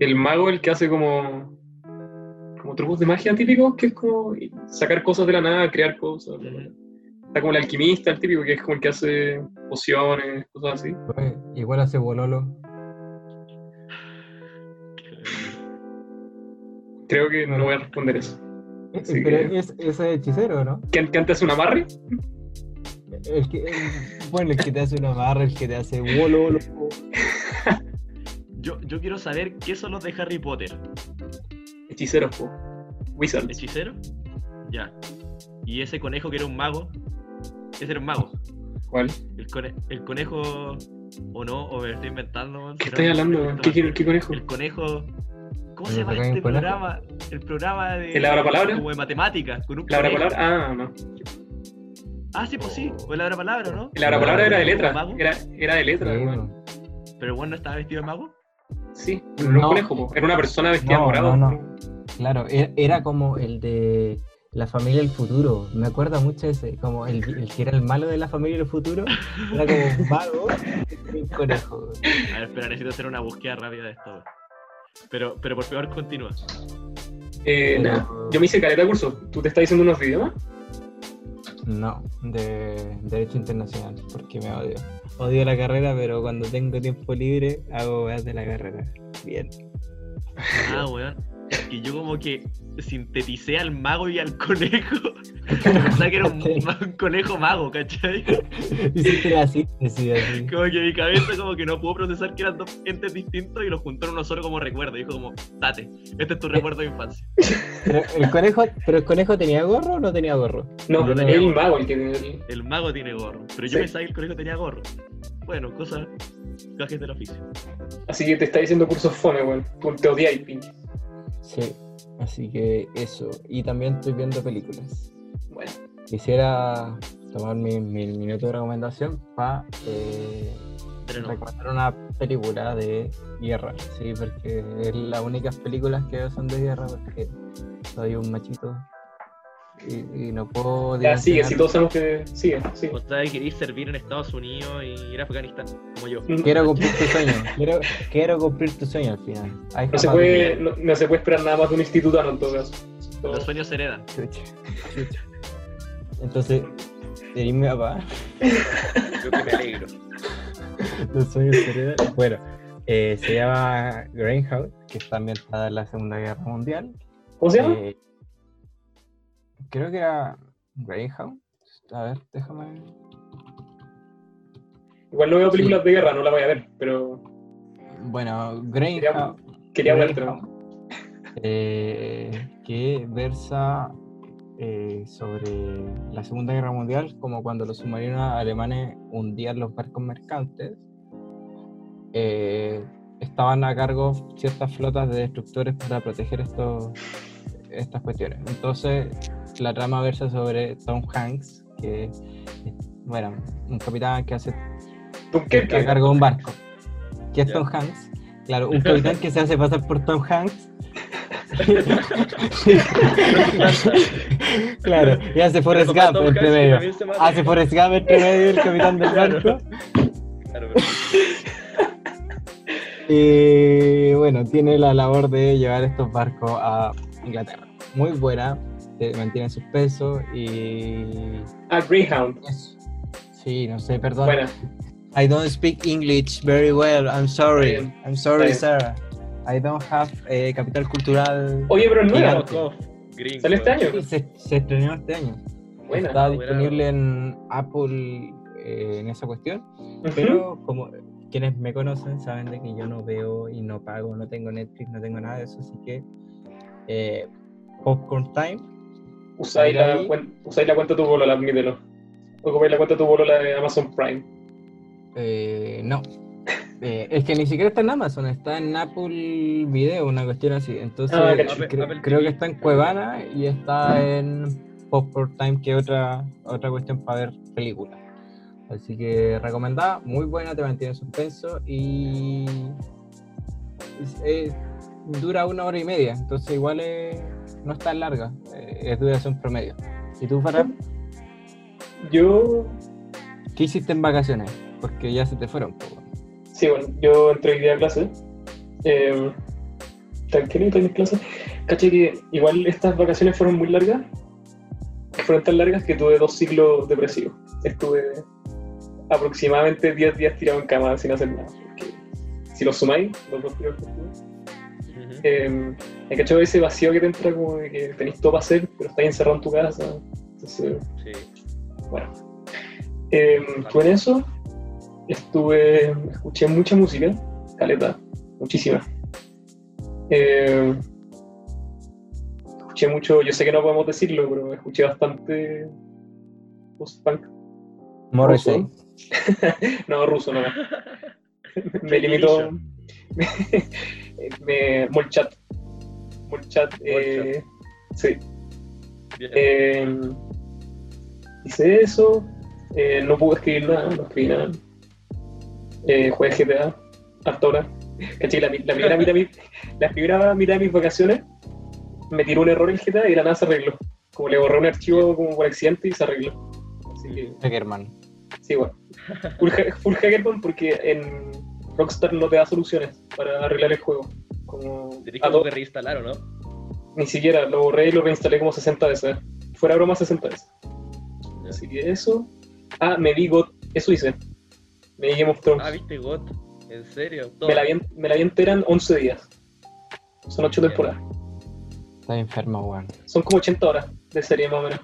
El mago el que hace como como trucos de magia típicos, que es como sacar cosas de la nada, crear cosas. Está como el alquimista, el típico, que es como el que hace pociones, cosas así. Pues, Igual hace bololo. Creo que no voy a responder eso. Así Pero que- es, ese hechicero, ¿no? ¿Qué, qué antes hace un amarre? El que, el- bueno, el que te hace una barra, el que te hace bololo. Yo, yo quiero saber qué son los de Harry Potter. Hechiceros, po. Wizards. ¿Hechicero? Ya. ¿Y ese conejo que era un mago? Ese era un mago. ¿Cuál? El, cone- el conejo. ¿O no? ¿O me lo estoy inventando? ¿Qué ¿Será estás un hablando? qué, qué conejo? El conejo. ¿Cómo se ¿El llama este programa? El programa de. ¿El Abrapalabra? Como de matemáticas. Con un ¿La conejo. palabra? Ah, no. Ah, sí, pues sí. O el palabra, ¿no? La palabra era de letra. Era, era de letra, Sí, hermano. Pero el bueno no estaba vestido de mago. Sí, pero no, No. un conejo. Era una persona vestida No, morado. no, no. Claro, era, era como el de la familia del futuro. Me acuerdo mucho ese, como el, el que era el malo de la familia del futuro. Era como un mago y un conejo. A ver, espera, necesito hacer una búsqueda rápida de esto. Pero, pero por favor, continúa. Eh, nada. Yo me hice caleta de curso. ¿Tú te estás diciendo unos idiomas? No, de Derecho Internacional, porque me odio. Odio la carrera, pero cuando tengo tiempo libre hago weas de la carrera. Bien. Ah, weón. Que yo como que sinteticé al mago y al conejo. Pensaba que era un, conejo mago, ¿cachai? Hiciste la síntesis así. Como que mi cabeza como que no pudo procesar que eran dos entes distintos y los juntó en uno solo como recuerdo. Dijo como, date, este es tu recuerdo de infancia. Pero el conejo, pero el conejo tenía gorro o no tenía gorro? No, es tenía el gorro. mago el que tiene el... El mago tiene gorro. Pero yo Sí. pensaba que el conejo tenía gorro. Bueno, cosas, gajes del oficio. Así que te está diciendo cursos fome, weón. Te odias, pinche. Sí. Así que eso. Y también estoy viendo películas. Bueno, Quisiera tomar mi, mi minuto de recomendación para no. recomendar una película de guerra, sí, porque es las únicas películas que veo son de guerra porque soy un machito y, y no puedo ya sigue, si todos sabemos que sigue, sigue. O sea, queréis servir en Estados Unidos y ir a Afganistán, como yo. Quiero cumplir tu sueño, quiero, quiero cumplir tu sueño al final. Ay, No se, puede, no, no se puede esperar nada más de un institutano en todo caso. Los sueños se heredan. Chucha, chucha. Entonces, ¿eres mi papá? Yo que me alegro. Los sueños se heredan. Bueno, eh, se llama Greyhound, que está ambientada en la Segunda Guerra Mundial. ¿Cómo se llama? Eh, creo que era Greyhound. A ver, déjame. Igual no veo sí. películas de guerra, no la voy a ver, pero Bueno, Greyhound, quería vértela. eh, que versa eh, sobre la Segunda Guerra Mundial, como cuando los submarinos alemanes hundían los barcos mercantes. eh, estaban a cargo ciertas flotas de destructores para proteger estos, estas cuestiones. Entonces, la trama versa sobre Tom Hanks, que bueno, un capitán que hace que de un barco. Que es Ya. Tom Hanks. Claro, un capitán que se hace pasar por Tom Hanks. claro, y hace Forrest Gump entre medio. Hace Forrest Gump entre medio el capitán del barco. Claro, pero- Y bueno, tiene la labor de llevar estos barcos a Inglaterra. Muy buena, te mantiene en suspenso y. Ah, Greyhound. Sí, no sé, perdón. Buena. I don't speak English very well. I'm sorry. Bien, I'm sorry, está sir. I don't have eh, capital cultural. Oye, pero es nueva. ¿Sale este año? Sí, se, se estrenó este año. Buena. Está buena. disponible en Apple eh, en esa cuestión. Ujú. Pero como quienes me conocen saben de que yo no veo y no pago, no tengo Netflix, no tengo nada de eso, así que eh, Popcorn Time. Usáis la, usáis la cuenta de tu bolola, admítelo. Ocupáis la cuenta de tu bolola de Amazon Prime. Eh, no. Eh, es que ni siquiera está en Amazon, está en Apple Video, una cuestión así. Entonces, Ah, cre- Apple- Apple creo que está en Cuevana y está en Popcorn Time, que es otra, otra cuestión para ver películas. Así que recomendada, muy buena, te mantiene en suspenso y es- es- dura una hora y media, entonces igual es- no es tan larga, eh, es duración promedio. ¿Y tú, Farah, Yo, qué hiciste en vacaciones? Porque ya se te fueron. po, weón. sí, bueno, yo entré hoy día a clase. Eh, tranquilito en mis clases. Caché que igual estas vacaciones fueron muy largas. Fueron tan largas que tuve dos ciclos depresivos. Estuve aproximadamente 10 días tirado en cama sin hacer nada. Porque si los sumáis, los dos primeros estuve, Ujú. eh, cachado ese vacío que te entra como de que tenéis todo para hacer, pero estás encerrado en tu casa. Entonces, Sí. bueno. Eh, estuve en eso, estuve, escuché mucha música, caleta, muchísima. Eh, escuché mucho, yo sé que no podemos decirlo, pero escuché bastante post-punk. Morrissey. No, ruso, no. me limito. me, Molchat. Molchat, eh, sí. Bien. Eh, hice eso, eh, no pude escribir nada, no escribí nada. Eh, jugué GTA, hasta ahora. Caché, la, la primera mitad, la primera mitad de mis vacaciones me tiró un error el GTA y la nada se arregló. Como le borré un archivo como por accidente y se arregló. Así que, Hackerman. sí, bueno. Full, full hackathon porque en Rockstar no te da soluciones para arreglar el juego. Como Tenés que reinstalar, ¿o no? ni siquiera, lo borré y lo reinstalé como 60 veces. Fuera broma 60 veces. Así que eso. Ah, me vi God, eso hice. Me vi Game of Thrones. Ah, viste God. ¿En serio? Todo. me, la vi, me la vi entera en 11 días. Son 8 Bien. temporadas. Está enfermo, weón. Son como 80 horas de serie más o menos.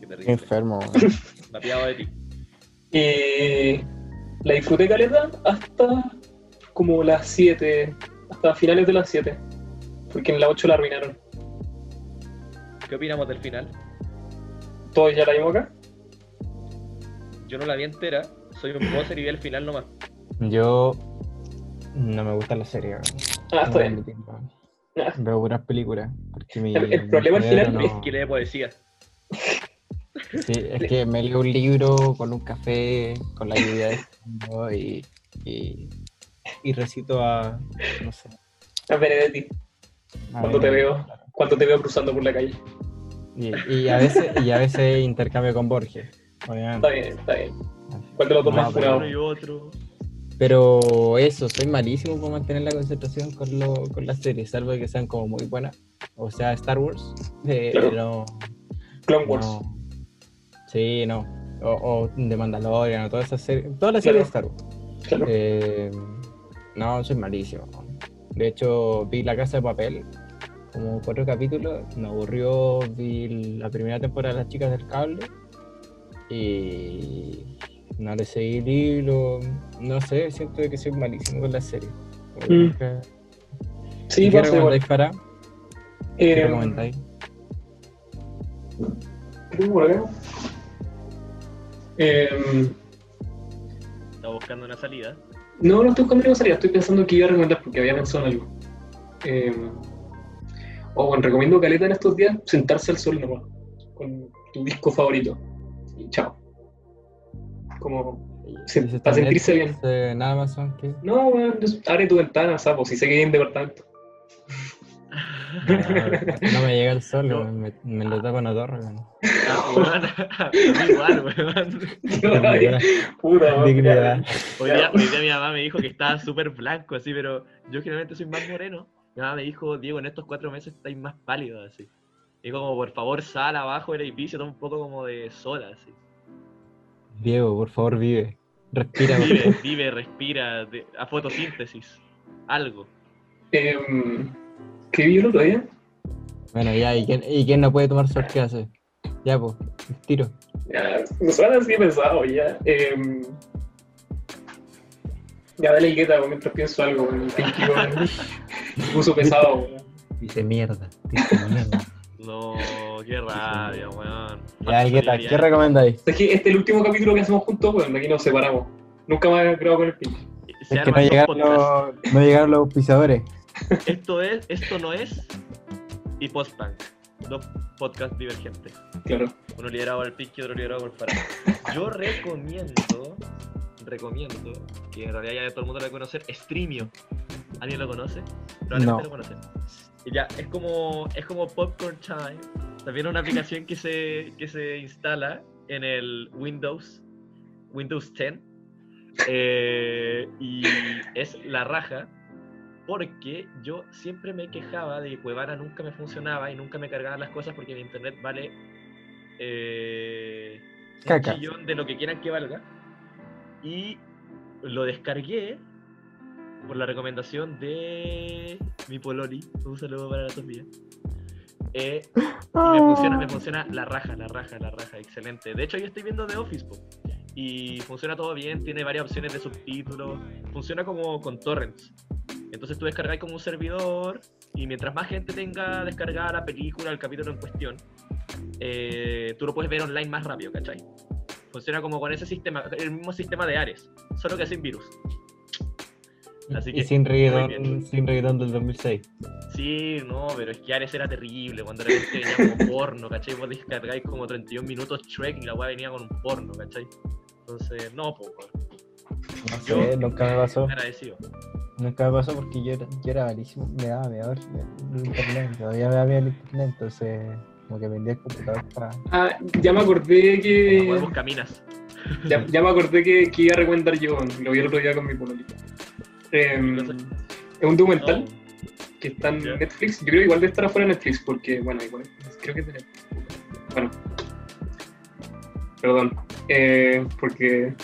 Qué terrible. Enfermo, weón. De ti. Y la disfruté caleta hasta como las 7, hasta finales de las 7. Porque en la 8 la arruinaron. ¿Qué opinamos del final? Todos ya la vimos acá. Yo no la vi entera. Soy un poser y vi el final nomás. Yo no me gusta la serie. Ah, No está bien. Ah, Veo puras películas. Porque mi, El- el mi problema al final no- Que lee poesía. Sí, es que me leo un libro con un café, con la lluvia de fondo y, y, y recito a, no sé. A Benedetti, a cuando te veo, cuando te veo cruzando por la calle. Y, y a veces, y a veces intercambio con Borges, obviamente. Está bien, está bien. ¿Cuál de los dos No, y otro. Pero eso, soy malísimo para mantener la concentración con, lo, con las series, salvo que sean como muy buenas. O sea, Star Wars. eh, Claro. no, Clone Wars. no. Sí, no. O, o de Mandalorian, o todas esas series. Todas las series de Star Wars. Claro. Eh, no, soy malísimo. De hecho, vi La Casa de Papel, como cuatro capítulos, me aburrió, vi la primera temporada de Las Chicas del Cable y no le seguí el hilo, no sé, siento que soy malísimo con la serie. Mm. Sí, ¿Y ¿Qué recomendáis para? ¿Qué Eh, recomendáis? ¿qué acá? Eh, Estaba buscando una salida. no, no estoy buscando ninguna salida, estoy pensando que iba a recomendar porque había pensado en algo. Eh, o bueno, recomiendo caleta en estos días sentarse al sol nomás, con tu disco favorito. Y chao. Como se- para sentirse bien. eh, nada más son que... No, weón, abre tu ventana, sapo, si sé que hay en departamento. No, no me llega el sol, No. me, me lo tapo en la torre. weón. Ah. A igual, weón. Weón, Dignidad. Hoy día, hoy día mi mamá me dijo que estaba súper blanco, así, pero yo generalmente soy más moreno. Mi mamá me dijo, Diego, en estos cuatro meses estáis más pálido, así. Dijo como, por favor, sal abajo del edificio, toma un poco como de sola, así. Diego, por favor, vive. Respira. Vive, vive, respira, de- a fotosíntesis, algo. Em, ¿Qué vi el otro día? Bueno, ya, ¿y quién, ¿y quién no puede tomar? ¿Qué hace? Ya, pues, tiro. Ya, no suena así pensado ya. Em, ya dale el gueta mientras pienso algo, weón, el Pinky, puso pesado, weón. Dice mierda, dice mierda. No, qué rabia, weón. Ya, ¿qué tal? ¿Qué recomendáis? Es que este es el último capítulo que hacemos juntos, weón, de aquí nos separamos. Nunca más grabado con el pinche. Se Es que no llegaron, los, no llegaron los auspiciadores. Esto es, esto no es y post-punk. Dos podcasts divergentes. Claro. Uno liderado por el y otro liderado por Farah. Yo recomiendo, recomiendo, que en realidad ya todo el mundo lo debe conocer, Streamio. ¿Alguien lo conoce? Probablemente No. lo conoce. Y ya, es como, es como Popcorn Time. También es una aplicación que se, que se instala en el Windows, Windows 10. eh, y es la raja porque yo siempre me quejaba de que Cuevana nunca me funcionaba y nunca me cargaban las cosas porque mi internet vale eh, un Caca. chillón de lo que quieran que valga. Y lo descargué por la recomendación de mi Pololi. Un saludo para la Sofía. Eh, y me funciona, me funciona la raja, la raja, la raja, excelente. De hecho, yo estoy viendo The Office po, y funciona todo bien, tiene varias opciones de subtítulos, funciona como con torrents. Entonces tú descargas como un servidor y mientras más gente tenga descargada la película, el capítulo en cuestión, eh, tú lo puedes ver online más rápido, ¿cachai? Funciona como con ese sistema, el mismo sistema de Ares, solo que sin virus. Así Y que, sin muy reggaetón, sin reggaetón del 2006. Sí, no, pero es que Ares era terrible cuando de repente venía como porno, ¿cachai? Vos descargáis como 31 minutos Shrek y la weá venía con un porno, ¿cachai? Entonces, no, pues, No Yo- sé, nunca me pasó. agradecido. Nunca me pasó porque yo era, yo era malísimo. Me daba miedo el, el internet. Todavía me da miedo el internet. Entonces, como que vendía el computador para. Ah, ya me acordé que. caminas. Ya, ya me acordé que, que iba a recomendar yo, lo vi el otro día con mi pololita. Em, es un documental Oh, que está en. Netflix. Yo creo que igual de estar afuera de Netflix, porque, bueno, igual, creo que es de Netflix. Bueno, perdón, eh, porque,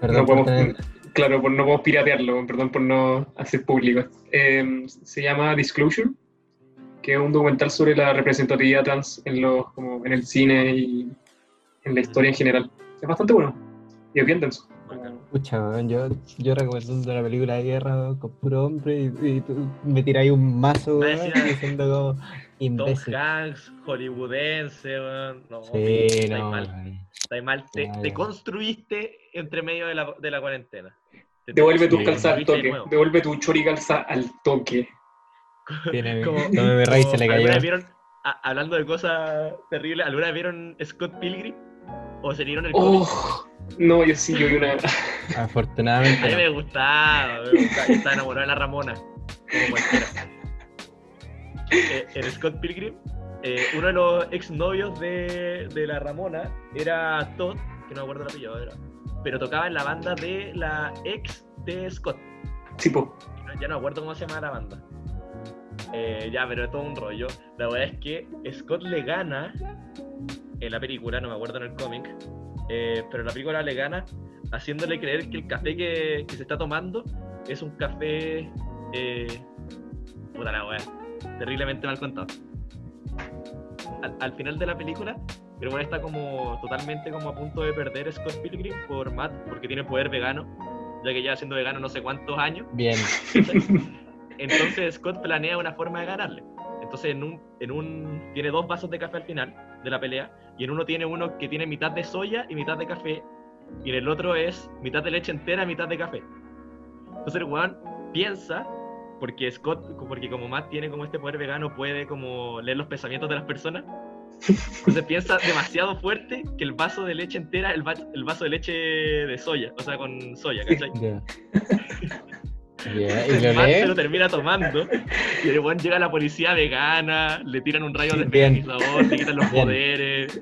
Perdón No por podemos- tener- claro, por, no podemos piratearlo, perdón por no hacer público. Eh, se llama Disclosure, que es un documental sobre la representatividad trans en, los, como en el cine y en la historia en general. Es bastante bueno y es bien denso. weón, yo, yo recomendando la película de guerra con puro hombre y, y tú me ahí un mazo diciendo como Tom imbécil. Hanks, hollywoodense, weón. No, Sí, estáis no. mal. weón. Estáis mal. Te, te construiste entre medio de la, de la cuarentena. Te- Devuelve tus calzas al de toque, devuelve tu chori calza al toque. Tiene, Como- no me rey se le cayó. ¿alguna vez vieron, a- hablando de cosas terribles, ¿alguna vez vieron Scott Pilgrim? ¿O se dieron el? Oh, no, yo sí, yo vi una. Afortunadamente. A mí me gustaba, me gustaba. Yo estaba enamorado de la Ramona, como cualquiera. Eh, en Scott Pilgrim, eh, uno de los exnovios de, de la Ramona era Todd, que no me acuerdo el apellido ahora, pero tocaba en la banda de la ex de Scott. Tipo, No- Ya no me acuerdo cómo se llama la banda. Eh, ya, pero es todo un rollo. La verdad es que Scott le gana en la película, no me acuerdo en el cómic, eh, pero la película le gana haciéndole creer que el café que, que se está tomando es un café. Eh, puta la wea. Terriblemente mal contado. Al, al final de la película, pero bueno, está como totalmente como a punto de perder Scott Pilgrim por Matt, porque tiene poder vegano, ya que lleva siendo vegano no sé cuántos años. Bien. Entonces Scott planea una forma de ganarle. Entonces en un, en un tiene dos vasos de café al final de la pelea y en uno tiene uno que tiene mitad de soya y mitad de café y en el otro es mitad de leche entera y mitad de café. Entonces el weón piensa porque Scott porque como Matt tiene como este poder vegano puede como leer los pensamientos de las personas. Entonces piensa demasiado fuerte que el vaso de leche entera el, va- el vaso de leche de soya, o sea, con soya, ¿cachai? Ya. Ya, ¿Y lo se lo termina tomando y el weón llega la policía vegana, le tiran un rayo Bien. despeganizador, le quitan los Bien. poderes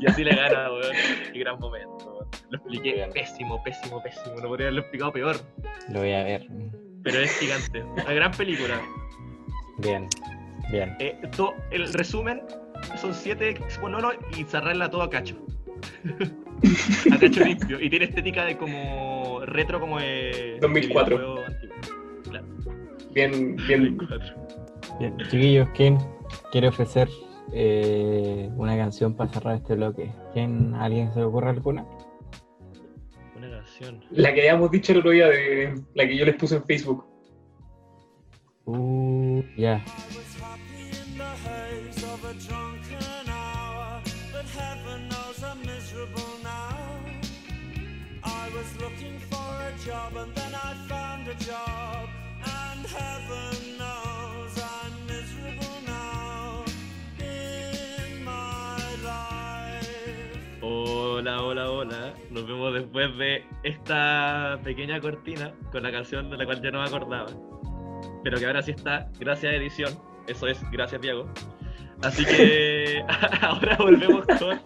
y así le gana, weón. Qué gran momento, weón. Lo expliqué pésimo, pésimo, pésimo. No podría haberlo explicado peor, Lo voy a ver. pero es gigante. Una gran película. Bien. Bien. Eh, to- el resumen son siete expololos y cerrarla todo a cacho. a cacho limpio. Y tiene estética de como retro como de... 2004. de videojuego antiguo. Claro, bien, bien. 2004. Bien. Chiquillos, ¿quién quiere ofrecer eh, una canción para cerrar este bloque? ¿Quién, ¿Alguien se le ocurre alguna? Una canción. La que habíamos dicho el otro día, de la que yo les puse en Facebook. Uh, ya. Hola, hola, hola. Nos vemos después de esta pequeña cortina con la canción de la cual ya no me acordaba. Pero que ahora sí está, gracias a edición. Eso es, gracias Diego. Así que ahora volvemos con.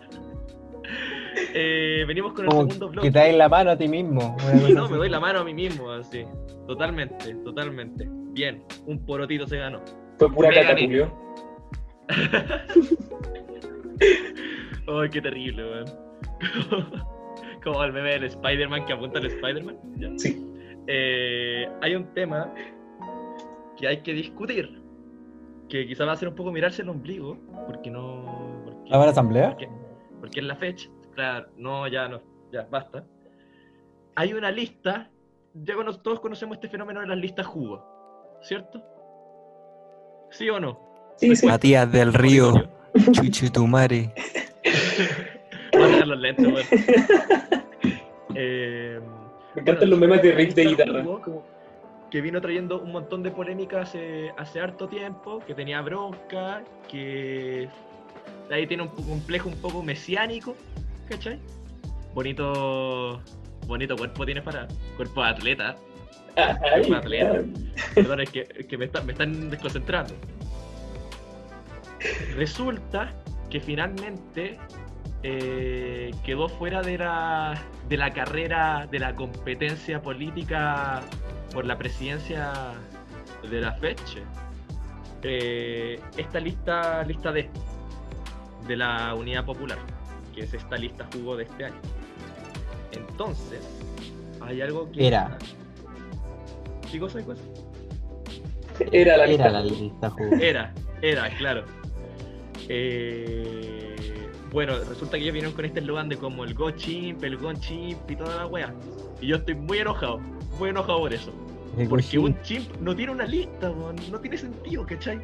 Eh, venimos con el Como segundo que bloque. te das la mano a ti mismo. Sí, no, me doy la mano a mí mismo, así. Totalmente, totalmente. Bien, un porotito se ganó. Fue pura caca. Julio. Ay, qué terrible, weón. Como el meme del Spider-Man que apunta al Spider-Man. Sí. Eh, hay un tema que hay que discutir. Que quizá va a ser un poco mirarse el ombligo. Porque no. Porque, ¿Va a haber asamblea? porque, porque es la fecha. Claro, no, ya no. Ya, basta. Hay una lista. Ya cono- todos conocemos este fenómeno de las listas jugo. ¿Cierto? ¿Sí o no? Sí, sí. Matías del Río, Chuchetumare. Voy los lentes, weón. Eh, Me encantan los memes de riff de guitarra. Como que vino trayendo un montón de polémica hace, hace harto tiempo, que tenía bronca, que ahí tiene un complejo un poco mesiánico, ¿cachai? Bonito, bonito cuerpo tiene para cuerpo de atleta. Ay, Fue atleta. claro. Perdón, es que, es que me, está- me están desconcentrando. Resulta que finalmente eh, quedó fuera de la, de la carrera, de la competencia política por la presidencia de la fecha. Eh, esta lista, lista D de la Unidad Popular, que es esta lista jugo de este año. Entonces, hay algo que. Era. ¿Qué cosa? ¿Qué cosa? Era la Era lista. la lista jugo. Era, era, claro. Eh, bueno, resulta que ellos vinieron con este eslogan de como el Go Chimp, el Go Chimp y toda la wea. Y yo estoy muy enojado, muy enojado por eso. El Porque un chimp no tiene una lista, weón, no tiene sentido, ¿cachai?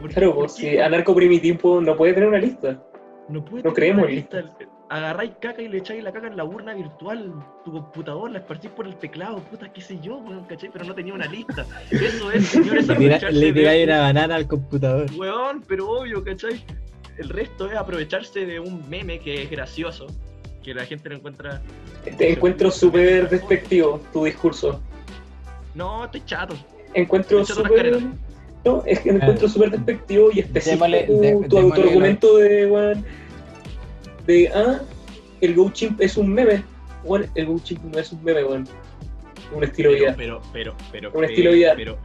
¿Por qué- Claro, por qué si anarco primitivo no puede tener una lista. no puede no tener creemos una lista? Agarráis caca y le echáis la caca en la urna virtual, tu computador, la esparcís por el teclado, puta, qué sé yo, weón, ¿cachai? Pero no tenía una lista. Eso es, señores, Le tiráis una banana al computador. Weón, pero obvio, ¿cachai? El resto es aprovecharse de un meme que es gracioso, que la gente lo encuentra. Te encuentro súper despectivo tu discurso. No, estoy chato. Encuentro súper. No, es que encuentro súper despectivo y específico tu, tu autoargumento de, weón, de, ah, el GoChimp es un meme. Weón, el GoChimp no es un meme, weón. Es un estilo de Pero, vida. pero, pero, pero, Un pero, estilo de vida. pero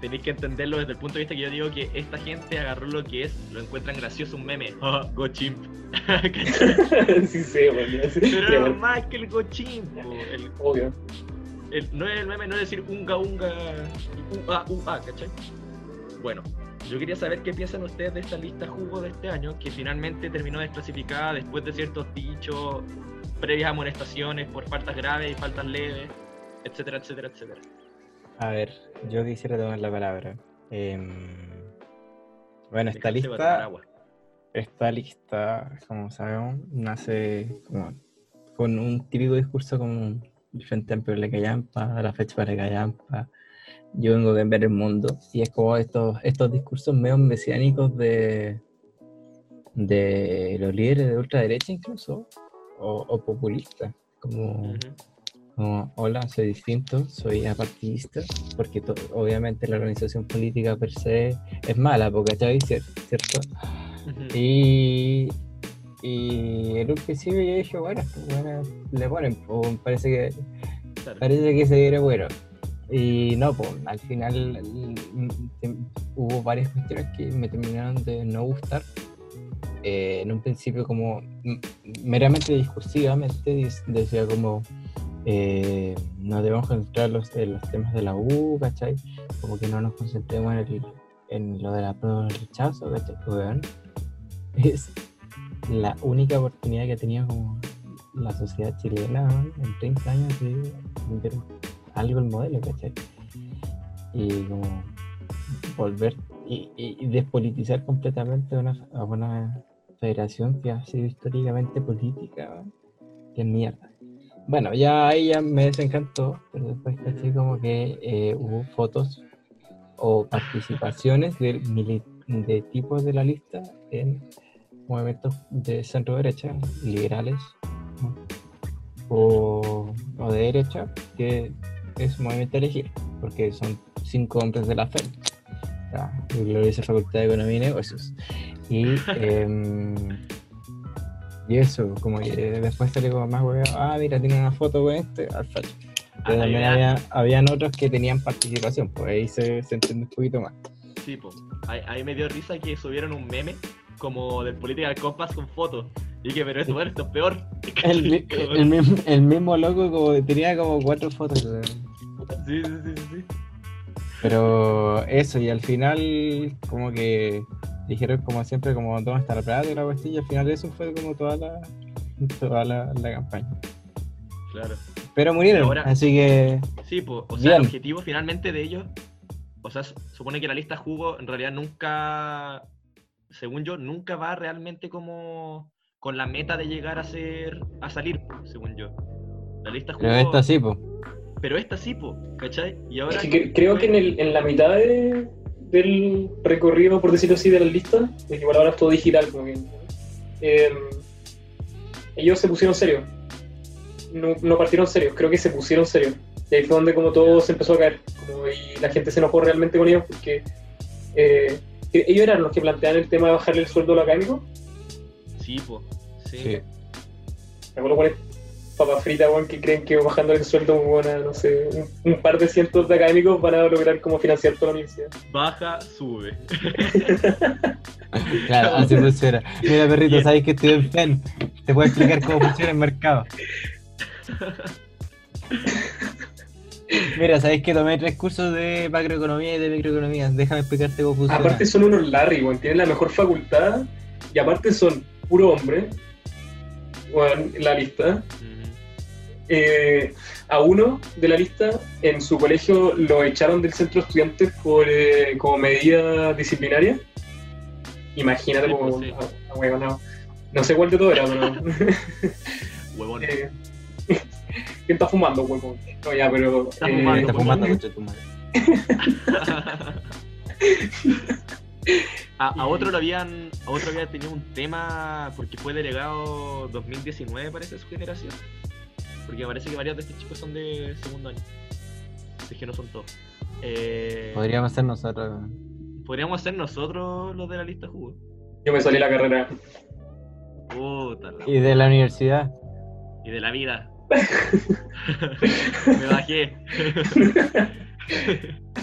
tenéis que entenderlo desde el punto de vista que yo digo que esta gente agarró lo que es, lo encuentran gracioso un meme. Ah, go chimp. Sí, sí, ya sé. pero Sí, no más que el go chimp. El- Obvio. el- no es el meme, no es decir unga unga, ua ua, ¿cachai? Bueno, yo quería saber qué piensan ustedes de esta lista jugo de este año, que finalmente terminó desclasificada después de ciertos dichos, previas amonestaciones por faltas graves y faltas leves, etcétera, etcétera, etcétera. A ver, yo quisiera tomar la palabra. Em, bueno, esta lista, esta lista, como sabemos, nace como con un típico discurso como el Frente Amplio de Callampa, la fecha para Callampa, yo vengo a cambiar el mundo, y es como estos, estos discursos medio mesiánicos de, de los líderes de ultraderecha incluso, o, o populistas, como... como, hola, soy distinto, soy apartidista, porque obviamente la organización política per se es mala, porque. Cier- ¿cierto? Ujú. Y, y en un principio yo dije, bueno, pues, bueno, le ponen, pues, parece que Claro. parece que se viene bueno. Y no, pues al final mm, hubo varias cuestiones que me terminaron de no gustar. Eh, en un principio como meramente discursivamente decía como eh, nos debemos concentrar los- en los temas de la U, ¿cachai? Como que no nos concentremos en, el- en lo de la prueba del rechazo, ¿cachai? Weón, es la única oportunidad que tenía como la sociedad chilena weón, en 30 años de cambiar algo el modelo, ¿cachai? Y como volver y, y- despolitizar completamente una, a una federación que ha sido históricamente política, weón, que mierda. Bueno, ya ahí ya me desencantó, pero después caché como que eh, hubo fotos o participaciones de, de tipos de la lista en movimientos de centro derecha, liberales, o, o de derecha, que es movimiento elegir, porque son cinco hombres de la FED, la gloriosa Facultad de Economía y Negocios. Y, em, y eso, como que después salió como más huevo, ah, mira, tiene una foto con este, al facho. Ah, Pero también había, habían otros que tenían participación, pues ahí se, se entiende un poquito más. Sí, po. Ahí, ahí me dio risa que subieron un meme como del Political Compass con fotos. Y dije, pero esto, bueno, esto es peor. El, el mismo, el mismo loco como tenía como cuatro fotos. weón. Sí, sí, sí, sí, sí. Pero eso, y al final como que dijeron como siempre como dónde está la plata y la cuestión, y al final eso fue como toda la, toda la, la campaña. Claro. Pero murieron, Ahora- así que Sí, pues, o sea, el objetivo finalmente de ellos, o sea, supone que la lista jugo en realidad nunca, según yo, nunca va realmente como con la meta de llegar a ser, a salir, según yo. La lista jugo, pero esta sí, pues. pero esta sí, po, ¿cachai? Y ahora Es que creo que en, el- en la mitad de- del recorrido, por decirlo así, de las listas, porque igual ahora es todo digital, como que, eh, ellos se pusieron serios. No, no partieron serios, creo que se pusieron serios. Y ahí fue donde como todo se empezó a caer. como- y la gente se enojó realmente con ellos porque eh, ellos eran los que planteaban el tema de bajarle el sueldo a los académicos. Sí, po, sí. Sí. Me acuerdo con el papas fritas, weón, que creen que bajando el sueldo, weón, a, no sé, un, un par de cientos de académicos van a lograr como financiar toda la universidad. Baja, sube. Claro, así funciona. Mira, perrito, Bien. sabes que estoy en FEN. Te puedo explicar cómo funciona el mercado. Mira, sabes que tomé tres cursos de macroeconomía y de microeconomía. Déjame explicarte cómo funciona. Aparte son unos Larry, weón, tienen la mejor facultad y aparte son puro hombre, weón, en la lista. Ujú. Eh, a uno de la lista en su colegio lo echaron del centro de estudiantes por eh, como medida disciplinaria. Imagínate Sí, como pues, sí. a- a huevo, no. No sé cuál de todo era, pero Huevón. Eh, ¿Quién está fumando, huevón? No, ya, pero. Está eh, fumando, Está fumando, a, a otro lo habían a otro había tenido un tema porque fue delegado 2019 parece su generación porque me parece que varios de estos chicos son de segundo año si es que no son todos Eh, Podríamos ser nosotros. podríamos ser nosotros los de la lista jugo Yo me salí la carrera. puta la- Y de la universidad. y de la vida me bajé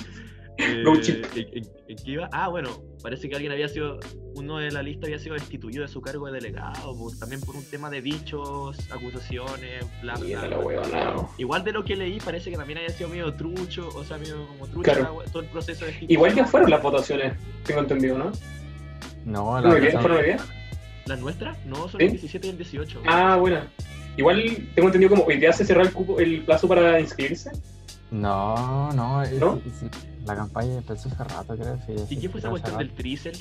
Eh, No, chip. ¿en, en- en qué iba? Ah, bueno, parece que alguien había sido, uno de la lista había sido destituido de su cargo de delegado, por- también por un tema de dichos, acusaciones, bla, bla, bla. Igual de lo que leí, parece que también había sido medio trucho, o sea, medio como trucho Claro. todo el proceso de Igual ya destitución. fueron las votaciones, tengo entendido, ¿no? No, la razón- ¿Fueron día? ¿Las nuestras? No, son ¿Sí? el 17 y el 18. Ah, buena. Igual tengo entendido como hoy día se cerró el, cupo, el plazo para inscribirse. No, no, es- ¿No? es- la campaña empezó hace rato, creo. Sí, ¿Y sí, qué fue esa cuestión del trícel?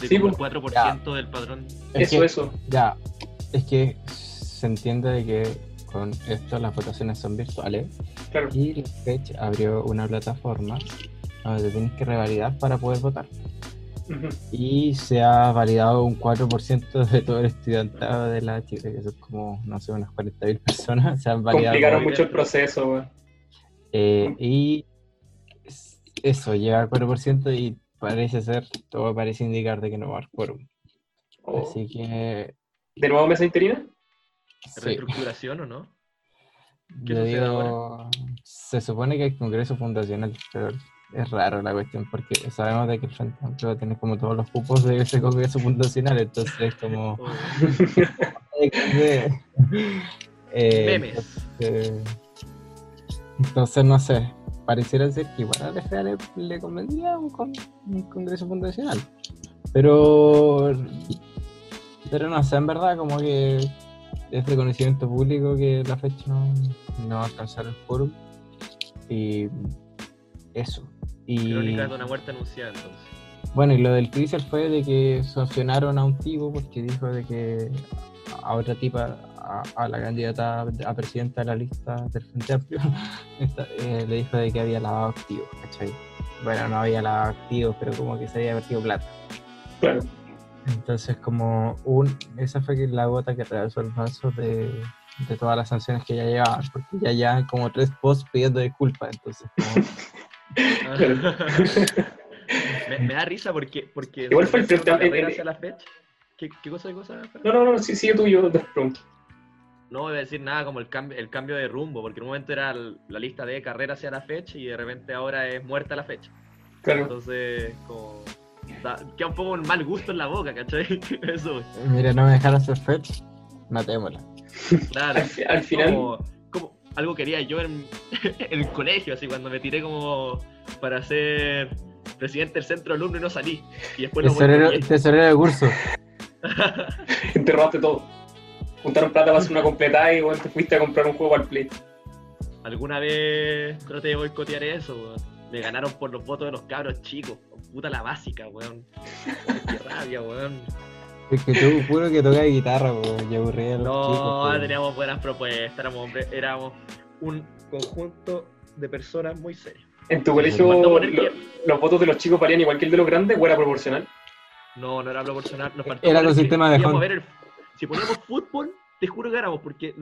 De Sí, como el pues. 4% del padrón. Es eso, que- eso. Ya, es que se entiende de que con esto las votaciones son virtuales Claro. y la FECH abrió una plataforma donde tienes que revalidar para poder votar. Ujú. Y se ha validado un 4% de todo el estudiantado de la Chile, que son como, no sé, unas 40.000 personas. Se han validado. Complicaron mucho el proceso. Eh, y es- eso, llega al 4% y parece ser, todo parece indicar de que no va a haber quórum. Oh. Así que, ¿De nuevo mesa interina? sí, ¿Reestructuración o no? ¿Qué yo sucede digo, se supone que hay congreso fundacional, pero es raro la cuestión porque sabemos de que el Frente Amplio va a tener como todos los cupos de ese congreso fundacional, entonces es como... O- Eh, Memes. entonces, entonces, no sé, pareciera ser que igual a la FEA le, le convendría un, con- un congreso fundacional. Pero, pero no sé, en verdad, como que es de conocimiento público que la fecha no, no va a alcanzar el quórum. Y eso. Y, Crónica de una muerte anunciada, entonces. bueno, y lo del Crisel fue de que sancionaron a un tipo porque dijo de que a otra tipa, a, a la candidata a presidenta de la lista del Frente Amplio, esta, eh, le dijo de que había lavado activos, ¿cachai? Bueno, no había lavado activos, pero como que se había vertido plata. Claro. Entonces, como un, esa fue que la gota que rebasó el vaso de, de todas las sanciones que ya llevaban, porque ya llevan como tres posts pidiendo disculpas, entonces, como, me, me da risa porque. porque Igual fue el el- hacia la fecha. ¿Qué, ¿Qué cosa de cosa? No, no, no, sí, sigue tú y yo te pregunto. No voy a decir nada como el cambio, el cambio de rumbo, porque en un momento era la lista de carrera hacia la fecha y de repente ahora es muerta la fecha. Claro. Entonces, como. da- queda un poco un mal gusto en la boca, ¿cachai? Eso, mira, no me dejaron hacer fetch, matémosla. claro. Al, fi- al final, Como, como algo quería yo en, en el colegio, así cuando me tiré como para ser presidente del centro alumno y no salí. Y después Tesorero, volví. tesorero de curso. te robaste todo. Juntaron plata para hacer una completada y bueno, te fuiste a comprar un juego al play. Alguna vez traté de boicotear eso, weón. Me ganaron por los votos de los cabros chicos. Puta la básica, weón. Qué rabia, weón. Es que tú, puro que toca guitarra, pues, yo aburrí a los No, chicos. pues. teníamos buenas propuestas, éramos, hombre- éramos un conjunto de personas muy serias. ¿En tu colegio lo- los votos de los chicos valían igual que el de los grandes o era proporcional? No, no era proporcional. Nos Era que sistema de Hunt. El- Si poníamos fútbol, te juro que ganamos, porque.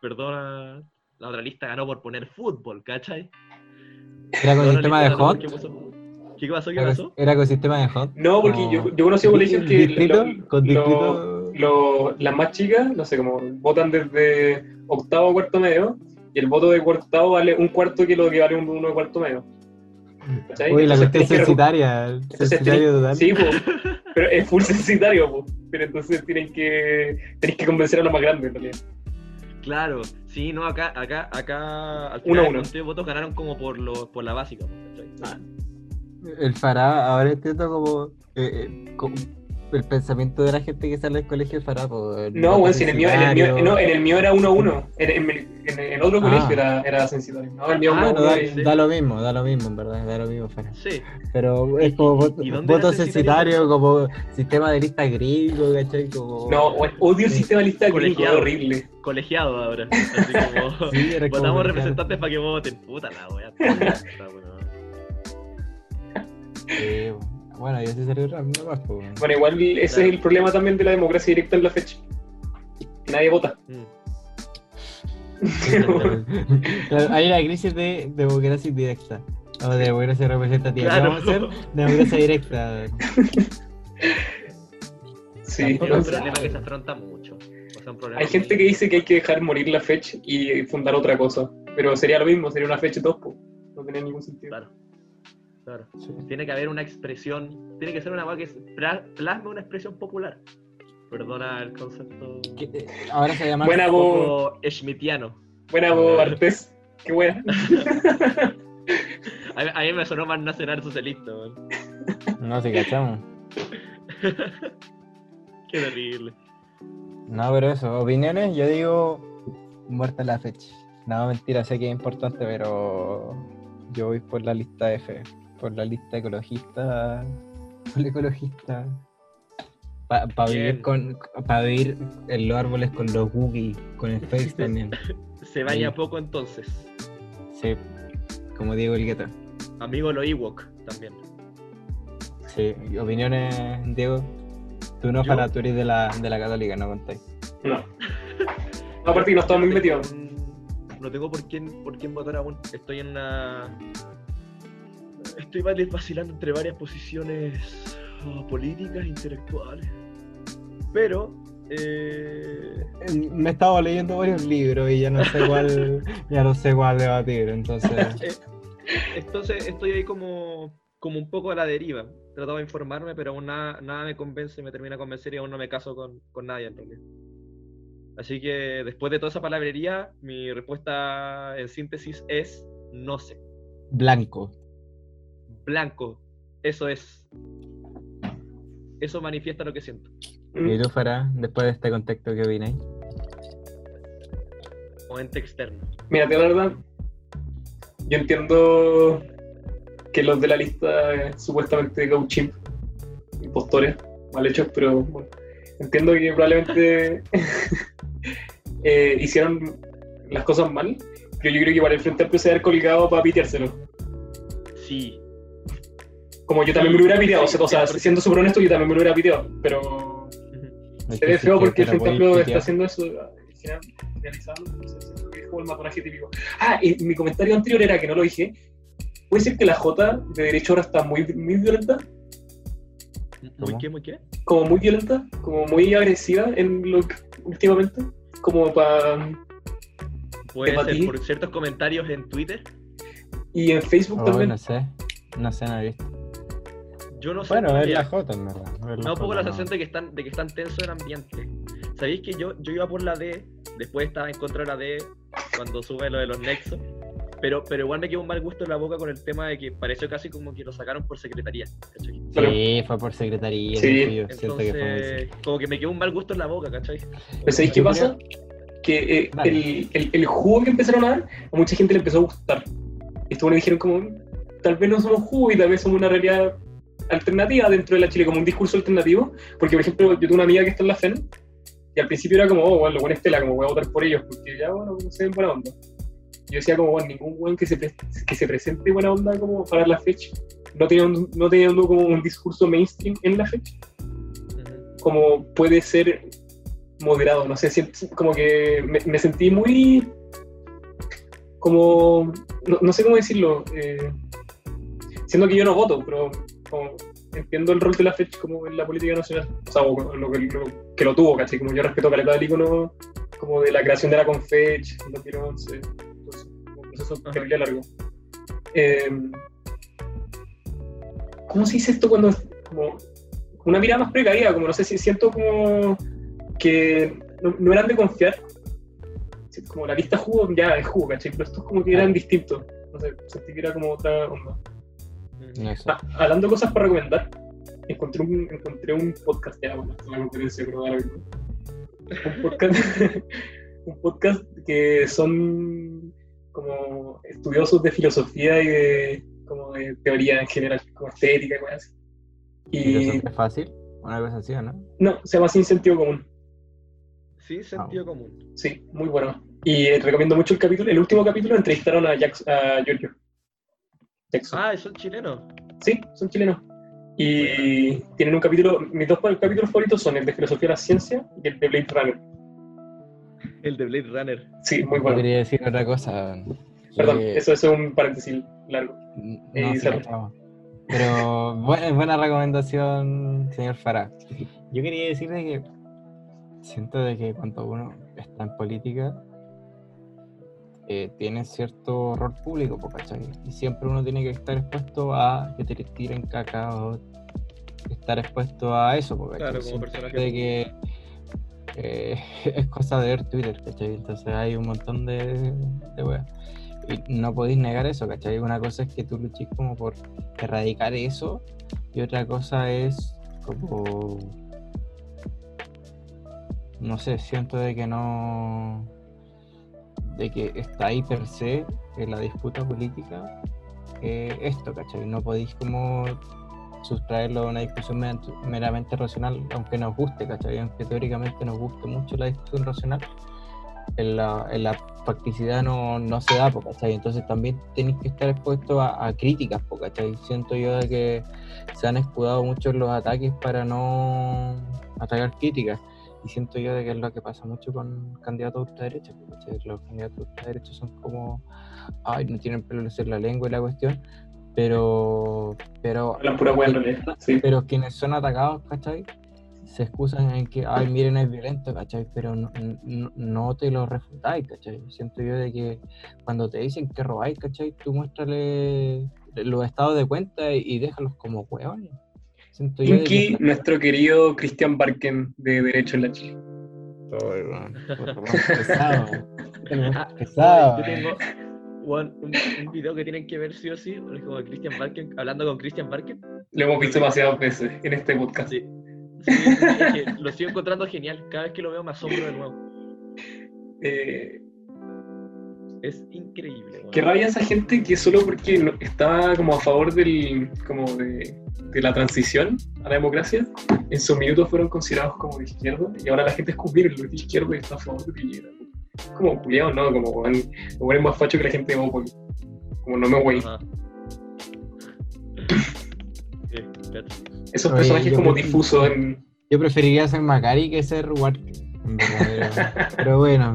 Perdona, la otra lista ganó por poner fútbol, ¿cachai? Era con otra sistema de hot. ¿Qué pasó? ¿Qué pasó? era con sistema de hot. No, porque No. yo, yo conocí colegios que Distrito, lo- con distrito. lo- las más chicas, no sé, como votan desde octavo a cuarto medio, y el voto de cuarto octavo vale un cuarto que lo que vale un- uno de cuarto medio. ¿Cachai? Uy, la cuestión censitaria. Censitario. Sí, pero es full censitario, pero entonces tienen que, tenés que convencer a los más grandes en realidad. Claro, sí, no, acá, acá, acá, al Uno final uno. de votos ganaron como por, lo, por la básica, ¿cachai? Ah. El Farah, ahora entiendo como, eh, eh, como el pensamiento de la gente que sale del colegio pues, el No, bueno, si en el mío, en el mío, no, en el mío era 1 a 1. En, en, en- en otro Ah. colegio era, era censitario. No, el mío Ah, uno da, y- sí. da lo mismo, da lo mismo, en verdad, da lo mismo, Farah. Sí, Pero es como voto, voto era censitario? como sistema de lista gringo, ¿cachai? Como... No, odio el Sí. sistema de lista gringo, es Colegiado. horrible. colegiado ahora. Así como. Sí, era Votamos colegiado. representantes para que voten. Puta la wea. Sí, bueno, yo soy cerebral nomás, pues. Bueno, igual ese Claro. es el problema también de la democracia directa en la fecha. Nadie vota. Mm. Claro, Hay una crisis de democracia indirecta. O de democracia representativa. ¿Qué Claro. vamos a hacer? Democracia directa. Sí. Es un problema que se afronta mucho. O sea, un problema Hay gente que dice que hay que dejar morir la fecha y fundar otra cosa. Pero sería lo mismo, sería una fecha top. po. No tenía ningún sentido. Claro. Claro. Sí. Tiene que haber una expresión. Tiene que ser una wea que pla- plasme una expresión popular. Perdona el concepto. Eh, Ahora se llama. Buena poco schmittiano. buena voz, Artés. Qué buena. A mí, a mí me sonó más nacional socialista, weón. No, si cachamos. Qué terrible. No, pero eso, opiniones, yo digo muerta la fecha. No, mentira, sé que es importante, pero yo voy por la lista F, por la lista ecologista, por la ecologista. Para vivir Bien. con, para vivir en los árboles con los Wookiee, con el Face también. Se baña Sí. poco entonces. Sí, como Diego el Guetta. Amigo lo Ewok también. Sí, opiniones, Diego. Tú no, para tú eres de la, de la católica, no contáis. No. No, aparte que no estaba muy metido. No tengo por quién, por quién votar aún. Estoy en una. Estoy vacilando entre varias posiciones oh, políticas, intelectuales. Pero. eh, Me he estado leyendo varios libros y ya no sé cuál, ya no sé cuál debatir, entonces. eh, entonces estoy ahí como, como un poco a la deriva. Trataba de informarme, pero aún nada, nada me convence, me termina de convencer y aún no me caso con, con nadie en realidad. Así que después de toda esa palabrería, mi respuesta en síntesis es no sé. Blanco. Blanco. Eso es. Eso manifiesta lo que siento. Mm. ¿Y tú, Farah, después de este contexto, qué opináis? O ente externo. Mira, la verdad, yo entiendo que los de la lista eh, supuestamente gauchimp, impostores, mal hechos, pero bueno, entiendo que probablemente eh, hicieron las cosas mal, pero yo creo que igual el Frente Amplio se haber colgado para piteárselo. Sí. Como yo también me lo hubiera piteado, o sea, o sea, siendo súper honesto, yo también me lo hubiera piteado, pero Es se que ve feo que porque el te la Frente podéis Amplio está haciendo eso, al final, realizando, entonces siento que es como el matonaje típico. Ah, y mi comentario anterior era que no lo dije. ¿Puede ser que la J de derecho ahora está muy, muy violenta? ¿Muy qué, muy qué? Como muy violenta, como muy agresiva en lo que- últimamente, como para... Puede ¿Te ser por ciertos comentarios en Twitter. Y en Facebook Oh, también. no sé. No sé, no he visto. Yo no sé. Bueno, en es la J, en verdad. un poco la no. sensación de que están, de que están tenso el ambiente. ¿Sabéis que yo, yo iba por la D, después estaba en contra de la D cuando sube lo de los nexos? Pero, pero igual me quedó un mal gusto en la boca con el tema de que pareció casi como que lo sacaron por secretaría. ¿cachai? Sí, fue por secretaría. Sí. siento que fue Entonces, como que me quedó un mal gusto en la boca, ¿cachai? Pero ¿sabéis qué pasa? Que eh, el, el, el jugo que empezaron a dar, a mucha gente le empezó a gustar. Y estos dijeron como, tal vez no somos jugo y tal vez somos una realidad alternativa dentro de la Chile, como un discurso alternativo. Porque, por ejemplo, yo tuve una amiga que está en la FEN y al principio era como, oh, bueno, lo bueno es tela, como voy a votar por ellos, porque ya, bueno, como se ven buena onda. Yo decía como, bueno, ningún buen que se, que se presente buena onda como para la fecha, no teniendo, no teniendo como un discurso mainstream en la fecha como puede ser moderado, no sé, como que me, me sentí muy, como, no, no sé cómo decirlo, eh, siendo que yo no voto, pero como entiendo el rol de la fecha como en la política nacional, o sea, o lo, que, lo que lo tuvo, ¿cachai? Como yo respeto caleta del icono como de la creación de la Confech en 2011, entonces, un proceso terrible largo. Eh, ¿Cómo se dice esto cuando es como una mirada más precavida? Como no sé si siento como que no, no eran de confiar. Como la lista jugo ya es jugo, ¿cachai? Pero estos como que eran distintos. No sé, sentí que era como otra onda. Ah, hablando de cosas para recomendar, encontré un, encontré un podcast, ya, bueno, una conferencia, pero mismo. Un podcast, un podcast que son como estudiosos de filosofía y de, como de teoría en general, como estética y cosas así. ¿Y Y eso es fácil? Una cosa así, ¿o no? no, se llama Sin Sentido Común. Sí, sentido común. Sí, muy bueno. Y eh, recomiendo mucho el capítulo. El último capítulo entrevistaron a, Jax, a Giorgio. Ah, son chilenos. Sí, son chilenos. Y tienen un capítulo, mis dos capítulos favoritos son el de Filosofía de la Ciencia y el de Blade Runner. El de Blade Runner. Sí, muy Yo bueno. quería decir otra cosa. Perdón, que- eso, eso es un paréntesis largo. No, Eh, sí. Pero buena, buena recomendación, señor Farah. Yo quería decirle que siento de que cuando uno está en política eh, tiene cierto rol público, ¿cachai? Y siempre uno tiene que estar expuesto a que te tiren caca o estar expuesto a eso, ¿cachai? Claro, como personaje de que eh, es cosa de ver Twitter, ¿cachai? Entonces hay un montón de, de weas. Y no podéis negar eso, ¿cachai? Una cosa es que tú luches como por erradicar eso y otra cosa es como... No sé, siento de que no... de que está ahí per se en la disputa política eh, esto, ¿cachai? No podéis como sustraerlo a una discusión meramente- racional, aunque nos guste, ¿cachai? Aunque teóricamente nos guste mucho la discusión racional, en la, en la practicidad no, no se da, ¿cachai? Entonces también tenéis que estar expuesto a, a críticas, ¿cachai? Siento yo de que se han escudado mucho los ataques para no atacar críticas. Y siento yo de que es lo que pasa mucho con candidatos de ultraderecha, ¿cachai? Los candidatos de ultraderecha son como, ay, no tienen pelo en la lengua y la cuestión, pero, pero Hablan pura. Sí. pero quienes son atacados, ¿cachai? Se excusan en que, ay, miren, es violento, ¿cachai? Pero no, no, no te lo refutáis, ¿cachai? Siento yo de que cuando te dicen que robáis, ¿cachai? Tú muéstrale los estados de cuenta y, y déjalos como hueones. Siento yo de que- Inky, nuestro querido Christian Barken de Derecho en la Chile. Ay, weón, pesado, Ah, pesado. Yo tengo un, un video que tienen que ver sí o sí, es como Christian Barken, hablando con Christian Barken. Lo hemos visto demasiadas veces en este podcast. Sí. Sí, es que lo sigo encontrando genial. Cada vez que lo veo me asombro de nuevo. Eh, Es increíble. weón. qué rabia esa gente que solo porque no- estaba como a favor del, como de, de la transición a la democracia, en sus minutos fueron considerados como de izquierda y ahora la gente es como, miren, lo de izquierda y está a favor de Piñera. Como culiado, no, como weón es más facho que la gente de Bópoli. Como no me. Sí, cacho. Esos Oye, personajes como difusos en. Yo preferiría ser Macari que ser verdad, Pero, pero bueno,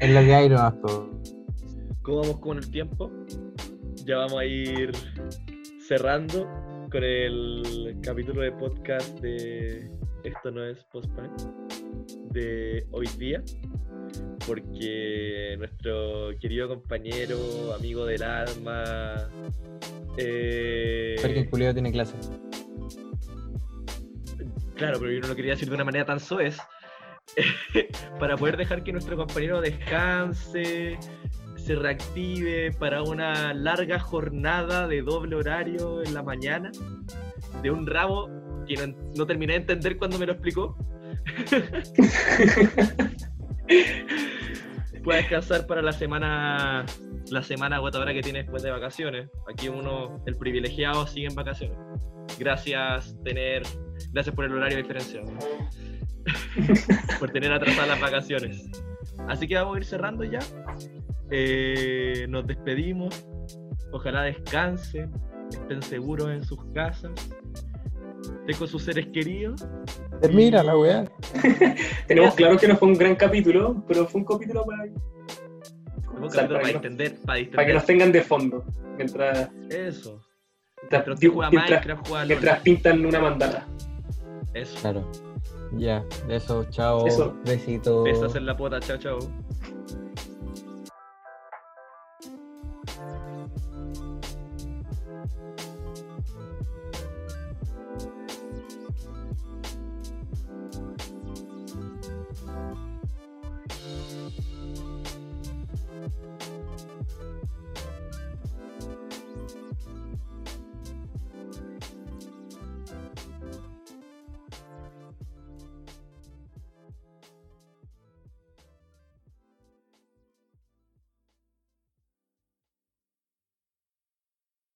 es lo que hay nomás, po. ¿Cómo vamos con el tiempo? Ya vamos a ir cerrando con el capítulo de podcast de Esto no es Postpone de hoy día. Porque nuestro querido compañero, amigo del alma, eh, Porque culeo tiene clase. Claro, pero yo no lo quería decir de una manera tan soez. para poder dejar que nuestro compañero descanse, se reactive para una larga jornada de doble horario en la mañana, de un rabo que no, no terminé de entender cuando me lo explicó. Pueda descansar para la semana la semana agotadora que tiene después de vacaciones. Aquí uno, el privilegiado, sigue en vacaciones. Gracias tener, gracias por el horario diferenciado. por tener atrasadas las vacaciones. Así que vamos a ir cerrando ya. Eh, nos despedimos. Ojalá descansen, estén seguros en sus casas, estén con sus seres queridos. Termina la weá. Tenemos claro que no fue un gran capítulo, pero fue un capítulo para, Un o sea, capítulo para para que, nos, entender, para para que distender. nos tengan de fondo. Mientras, Eso. mientras, Mientras mientras- Minecraft, juega mientras pintan una mandala. Eso. Claro. Ya, eso, chao. Eso. Besitos. Besos en la pota, chao, chao.